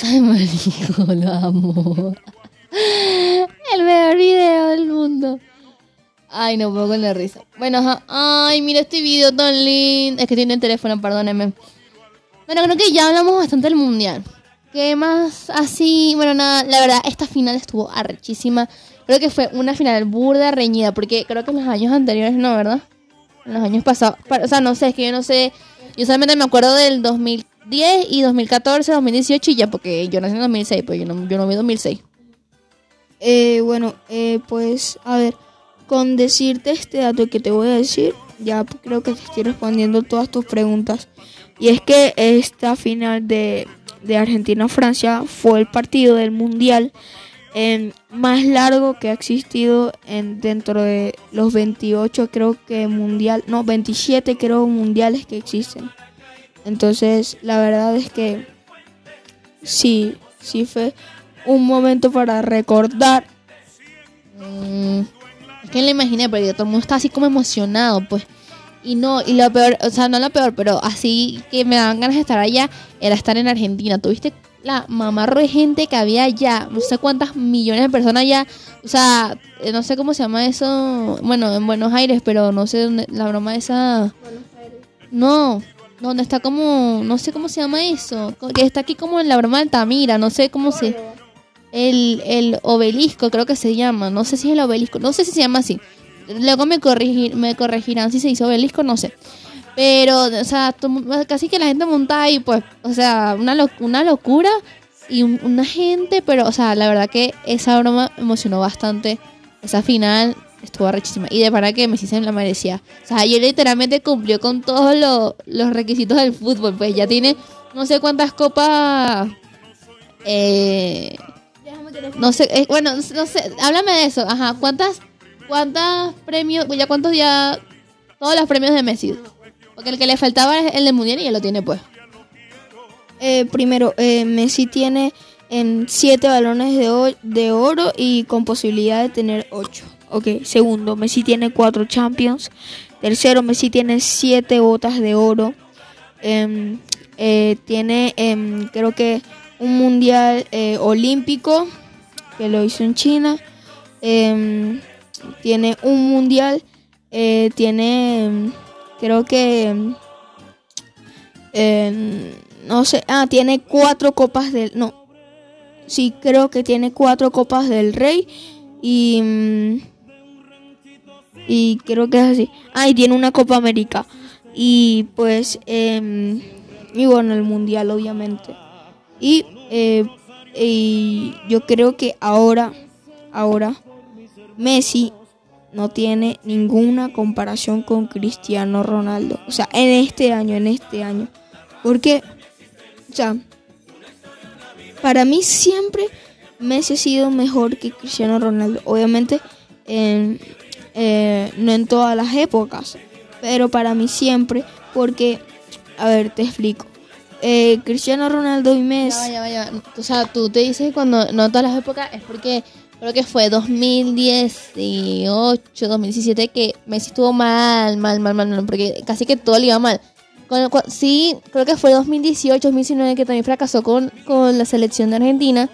Ay, marico, lo amo. El mejor video del mundo. Ay, no puedo con la risa. Bueno. Ay, mira este video tan lindo. Es que tiene el teléfono, perdónenme. Bueno, creo que ya hablamos bastante del mundial. ¿Qué más así? Bueno, nada, la verdad, esta final estuvo arrechísima. Creo que fue una final burda reñida, porque creo que en los años anteriores no, ¿verdad? En los años pasados. Pa- O sea, no sé, es que yo no sé. Yo solamente me acuerdo del 2010 y 2014, 2018 y ya, porque yo nací en 2006, pues yo no, yo no vi 2006. Eh, bueno, eh, pues a ver, con decirte este dato que te voy a decir, ya creo que te estoy respondiendo todas tus preguntas. Y es que esta final de, de Argentina-Francia fue el partido del Mundial eh, más largo que ha existido en, dentro de los 28 creo que mundial, no, 27 creo mundiales que existen. Entonces, la verdad es que sí, sí fue un momento para recordar. Mm, es que lo imaginé, porque todo el mundo está así como emocionado, pues. Y no, y lo peor, o sea, no lo peor, pero así que me daban ganas de estar allá, era estar en Argentina. ¿Tuviste la mamarro de gente que había allá? No sé cuántas millones de personas allá. O sea, eh, no sé cómo se llama eso. Bueno, en Buenos Aires, pero no sé dónde, la broma esa. No, donde está como, no sé cómo se llama eso. Que está aquí como en la broma de Altamira, no sé cómo se... El, el obelisco, creo que se llama. No sé si es el obelisco. No sé si se llama así. Luego me, corregirán si se hizo obelisco, no sé. Pero, o sea, casi que la gente monta ahí, pues, o sea, una, lo- una locura y un- una gente, pero, o sea, la verdad que esa broma emocionó bastante. Esa final estuvo arrechísima. Y de verdad que Messi se la merecía. O sea, ayer literalmente cumplió con todos lo- los requisitos del fútbol. Pues ya tiene no sé cuántas copas. Eh, no sé, eh, bueno, no sé, háblame de eso. Ajá, ¿cuántas, cuántas premios, ya cuántos ya, todos los premios de Messi? Porque el que le faltaba es el del Mundial y ya lo tiene pues. Eh, primero, eh, Messi tiene en siete balones de, de oro y con posibilidad de tener ocho. Ok, segundo, Messi tiene cuatro Champions. Tercero, Messi tiene siete botas de oro. Em, eh, tiene, em, creo que, un mundial eh, olímpico que lo hizo en China. Em, tiene un mundial, eh, tiene, creo que, no sé, ah, tiene cuatro copas del, no, sí, creo que tiene cuatro copas del rey y, mm, y creo que es así. Ah, y tiene una Copa América. Y pues, em, y bueno, el Mundial obviamente. Y, eh, y yo creo que ahora, ahora, Messi no tiene ninguna comparación con Cristiano Ronaldo. O sea, en este año, en este año. Porque, o sea, para mí siempre Messi ha sido mejor que Cristiano Ronaldo. Obviamente, en- eh, no en todas las épocas, pero para mí siempre, porque, a ver, te explico. Eh, Cristiano Ronaldo y Ya, Messi. ya, ya va. O sea, tú te dices cuando no todas las épocas es porque creo que fue 2018, 2017 que Messi estuvo mal, mal, mal, mal, mal, porque casi que todo le iba mal. Cuando- cu- sí, creo que fue 2018, 2019 que también fracasó con, con la selección de Argentina.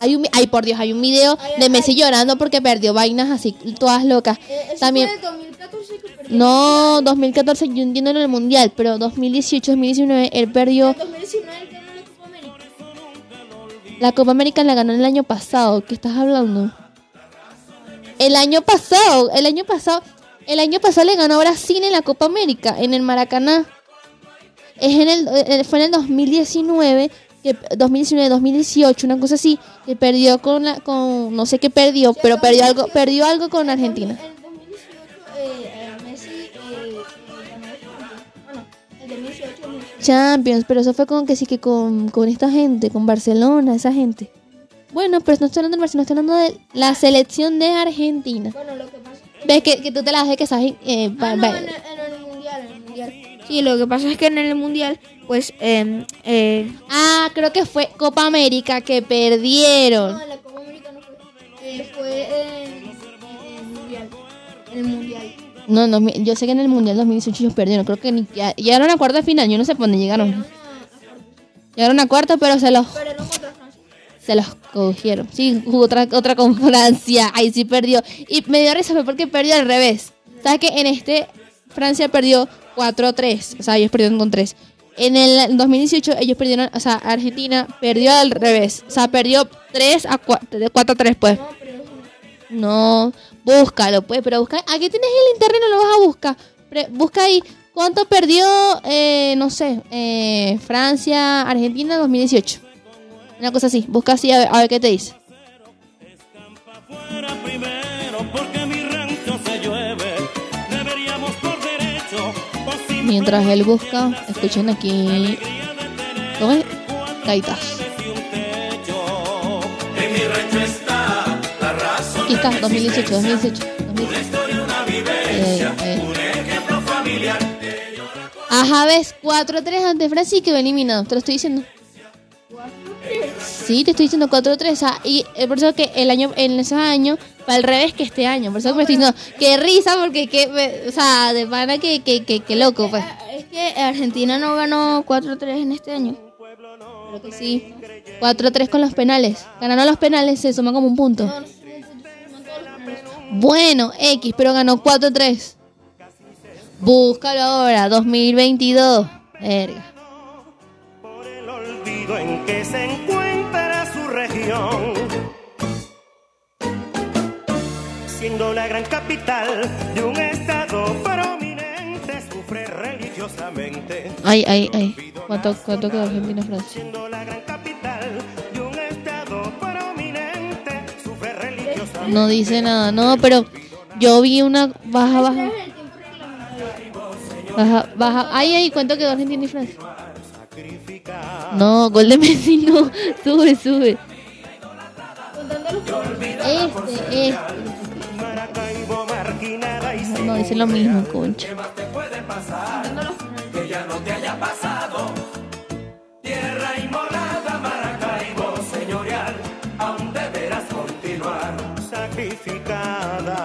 Hay un, ay, por Dios, hay un video de Messi llorando porque perdió vainas así, todas locas. También, no, 2014 yo entiendo en el mundial, pero 2018, 2019 él perdió. La Copa América la ganó el año pasado. ¿Qué estás hablando? El año pasado, el año pasado, el año pasado le ganó Brasil en la Copa América, en el Maracaná. Es en el, eh, fue en el 2019, que 2019, 2018, una cosa así, que perdió con la, con, no sé qué perdió, pero perdió algo, perdió algo con Argentina. Champions, pero eso fue con que sí que con, con esta gente, con Barcelona, esa gente. Bueno, pero no estoy hablando de Barcelona, estoy hablando de la selección de Argentina. Ves que, que tú te la de que sabes. Eh, Ah, ba- ba- Sí, lo que pasa es que en el mundial, pues, em, eh, Ah, creo que fue Copa América que perdieron. la Copa América no fue. Eh, fue en, el mundial. El mundial. No, no, yo sé que en el Mundial 2018 ellos perdieron. Creo que ni, ya- llegaron a cuarta final. Yo no sé por dónde llegaron. Llegaron a cuarta, pero se los. Pero no contra Francia. se los cogieron. Sí, jugó otra, otra con Francia. Ahí sí perdió. Y me dio risa porque perdió al revés. ¿Sabes que en este Francia perdió 4-3? O sea, ellos perdieron con 3. En el 2018 ellos perdieron, o sea, Argentina perdió al revés. O sea, perdió 3 a 4, 4 a 3 pues. No, búscalo pues, pero busca, aquí tienes el internet, no lo vas a buscar. Pre- busca ahí, ¿cuánto perdió, eh, no sé, eh, Francia, Argentina 2018? Una cosa así, busca así a ver, a ver qué te dice. Mientras él busca, escuchen aquí. ¿Cómo es? Gaitas. Aquí está, 2018, 2018. 2018. Eh, eh. ejemplo familiar. Ajá, ves, 4-3 ante Francia y quedó eliminado. Te lo estoy diciendo. Sí, te estoy diciendo 4-3. O sea, y por eso que el año, en ese año al revés que este año. Por eso que me estoy diciendo, qué risa, porque que, me- o sea, de pana que, que, que, que loco, pues. Es que Argentina no ganó 4-3 en este año. Creo que sí. 4-3 con los penales. Ganaron los penales, se suma como un punto. Bueno, X, pero ganó 4-3. Búscalo ahora, 2022. Verga. Su región. Siendo la gran capital de un estado prominente, sufre religiosamente. Ay, ay, ay. ¿Cuánto, cuánto quedó Argentina Francia? Siendo la gran capital de un estado prominente, sufre religiosamente. No dice nada, no, pero yo vi una baja, baja. Baja, baja. Ay, ay, ¿cuánto quedó Argentina y Francia? No, gol de Messi, no. Sube, sube. Este, este. Maracaibo No, dice lo mismo, concha. tierra inmolada, Maracaibo señorial, aún deberás continuar sacrificada.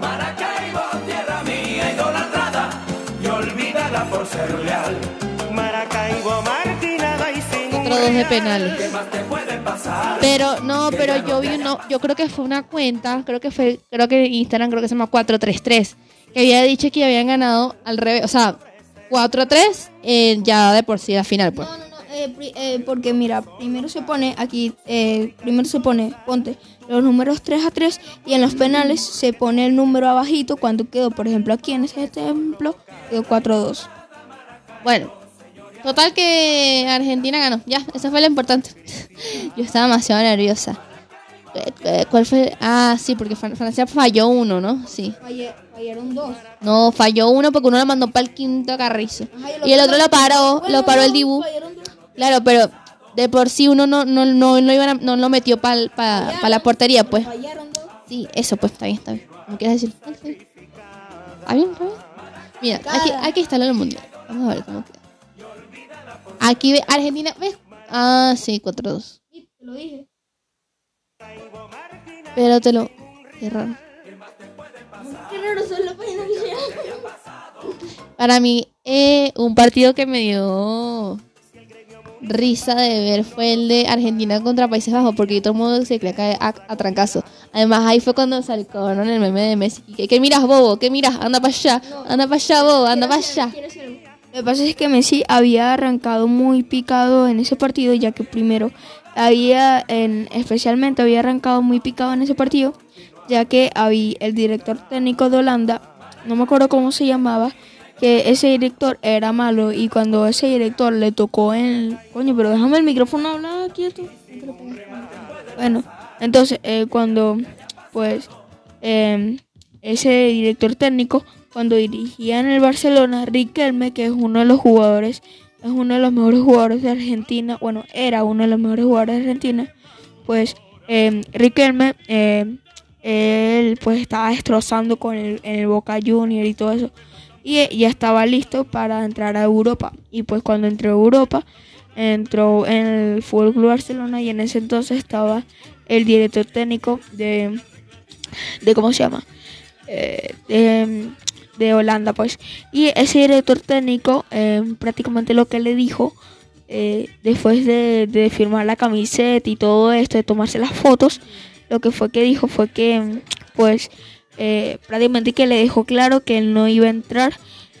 Maracaibo, tierra mía idolatrada y olvidada por ser leal. Maracaibo Otro dos de penales. ¿Qué más te puede pasar? Pero no, pero yo vi uno, yo creo que fue una cuenta, creo que fue, creo que Instagram creo que se llama 433, que había dicho que habían ganado al revés, o sea, 4-3 eh, ya de por sí la final, pues. No, no, no, eh, pri- eh, porque mira, primero se pone aquí, eh, primero se pone, ponte los números 3 a 3 y en los penales se pone el número abajito cuando quedó, por ejemplo, aquí en este ejemplo quedó 4 a 2. Bueno, total que Argentina ganó, ya, eso fue lo importante. yo estaba demasiado nerviosa. Eh, eh, ¿Cuál fue? Ah, sí, porque Fran- Francia falló uno, ¿no? Sí. Fallaron dos. No, falló uno porque uno lo mandó para el quinto carrizo. Y el otro lo paró, lo paró el Dibu. Claro, pero de por sí uno no, no, no, no, iban a- no lo metió para la portería, pues. Fallaron dos. Sí, eso pues, está bien, está bien. ¿Cómo quieres decir? Está bien. ¿Está bien? ¿Está bien? Mira, aquí, aquí está lo del mundial. Vamos a ver cómo queda. Aquí ve Argentina, ¿ves? Ah, sí, 4-2. Te lo dije. Pero te lo... Qué raro. Qué raro son páginas oficiales. Para mí, eh, un partido que me dio risa de ver fue el de Argentina contra Países Bajos, porque todo el mundo se que a, a trancazo. Además, ahí fue cuando sacaron el meme de Messi. Que, ¿Qué miras, bobo? ¿Qué miras? Anda para allá, anda para allá, bobo, anda para allá. Lo que pasa es que Messi había arrancado muy picado en ese partido, ya que primero había, en, especialmente había arrancado muy picado en ese partido, ya que había el director técnico de Holanda, no me acuerdo cómo se llamaba, que ese director era malo y cuando ese director le tocó en... Coño, pero déjame el micrófono hablar quieto. Bueno, entonces eh, cuando pues eh, ese director técnico cuando dirigía en el Barcelona, Riquelme, que es uno de los jugadores, es uno de los mejores jugadores de Argentina, bueno, era uno de los mejores jugadores de Argentina, pues eh, Riquelme, eh, él pues estaba destrozando con el, Boca Junior y todo eso, y ya estaba listo para entrar a Europa, y pues cuando entró a Europa, entró en el Fútbol Barcelona y en ese entonces estaba el director técnico de, de ¿cómo se llama? Eh, de, de Holanda, pues. Y ese director técnico, eh, prácticamente lo que le dijo eh, después de, firmar la camiseta y todo esto, de tomarse las fotos, lo que fue que dijo fue que, mm, pues, eh, prácticamente que le dejó claro que él no iba a entrar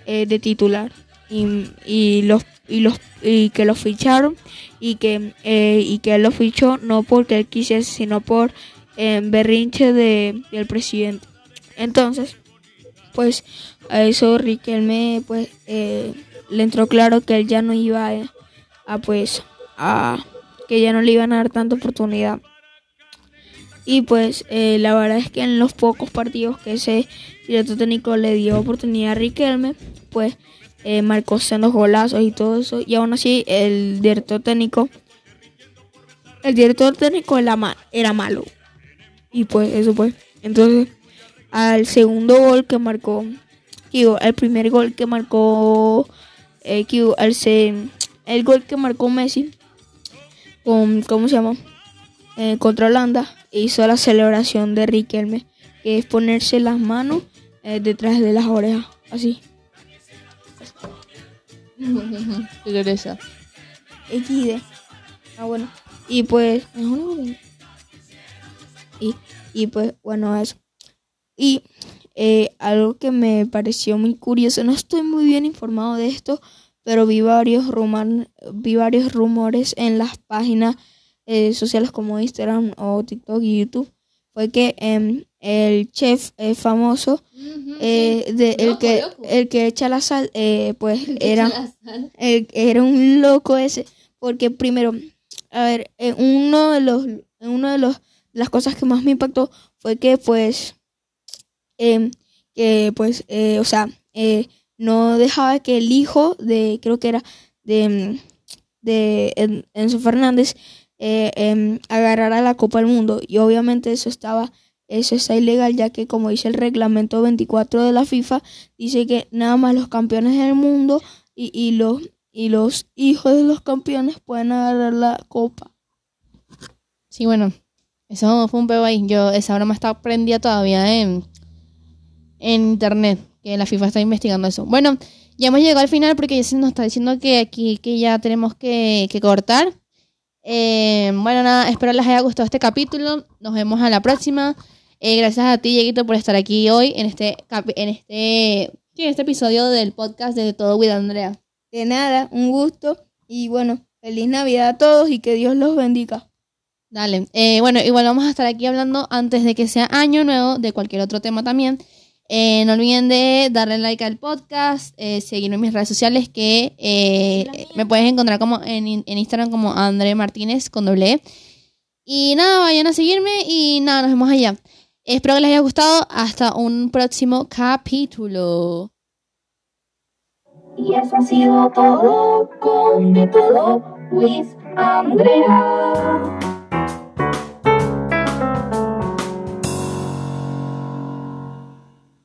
eh, de titular y, y los y los y que lo ficharon y que eh, y que él lo fichó no porque él quisiese sino por berrinche de, del presidente entonces pues a eso Riquelme pues eh, le entró claro que él ya no iba a, pues a que ya no le iban a dar tanta oportunidad y pues eh, la verdad es que en los pocos partidos que ese director técnico le dio oportunidad a Riquelme, pues eh, marcó sendos golazos y todo eso. Y aún así el director técnico, el director técnico era, ma- era malo. Y pues eso pues. Entonces al segundo gol que marcó, digo, el primer gol que marcó, eh, el, se- el gol que marcó Messi, con, ¿cómo se llama? eh, contra Holanda hizo la celebración de Riquelme, que es ponerse las manos eh, detrás de las orejas, así. XD. Ah, bueno. Y pues. Y, y pues, bueno, eso. Y eh, algo que me pareció muy curioso, no estoy muy bien informado de esto, pero vi varios, rumor, vi varios rumores en las páginas eh, sociales como Instagram o TikTok y YouTube. Fue que em, el chef famoso, eh, de, el, que, loco. el que echa la sal, eh, pues era era un loco ese porque primero a ver uno de los uno de los las cosas que más me impactó fue que pues em, que pues eh, o sea eh, no dejaba que el hijo de creo que era de em, de En- Enzo Fernández eh, em, agarrara la Copa del Mundo y obviamente eso estaba eso está ilegal ya que como dice el reglamento 24 de la FIFA dice que nada más los campeones del mundo y, y los y los hijos de los campeones pueden agarrar la copa. Sí, bueno, eso fue un peo ahí. Yo, esa broma está prendida todavía en, en internet, que la FIFA está investigando eso. Bueno, ya hemos llegado al final porque ya se nos está diciendo que aquí que ya tenemos que, que cortar. Eh, bueno, nada, espero les haya gustado este capítulo. Nos vemos a la próxima. Eh, gracias a ti, Dieguito, por estar aquí hoy en este, en este, sí, en este episodio del podcast de Todo with Andrea. De nada, un gusto y bueno, feliz Navidad a todos y que Dios los bendiga. Dale. Eh, bueno, igual vamos a estar aquí hablando antes de que sea año nuevo de cualquier otro tema también. Eh, no olviden de darle like al podcast, eh, seguirme en mis redes sociales que eh, me puedes encontrar como en, en Instagram como André Martínez con doble E. Y nada, vayan a seguirme y nada, nos vemos allá. Espero que les haya gustado. Hasta un próximo capítulo. Y eso ha sido todo con de todo with Andrea.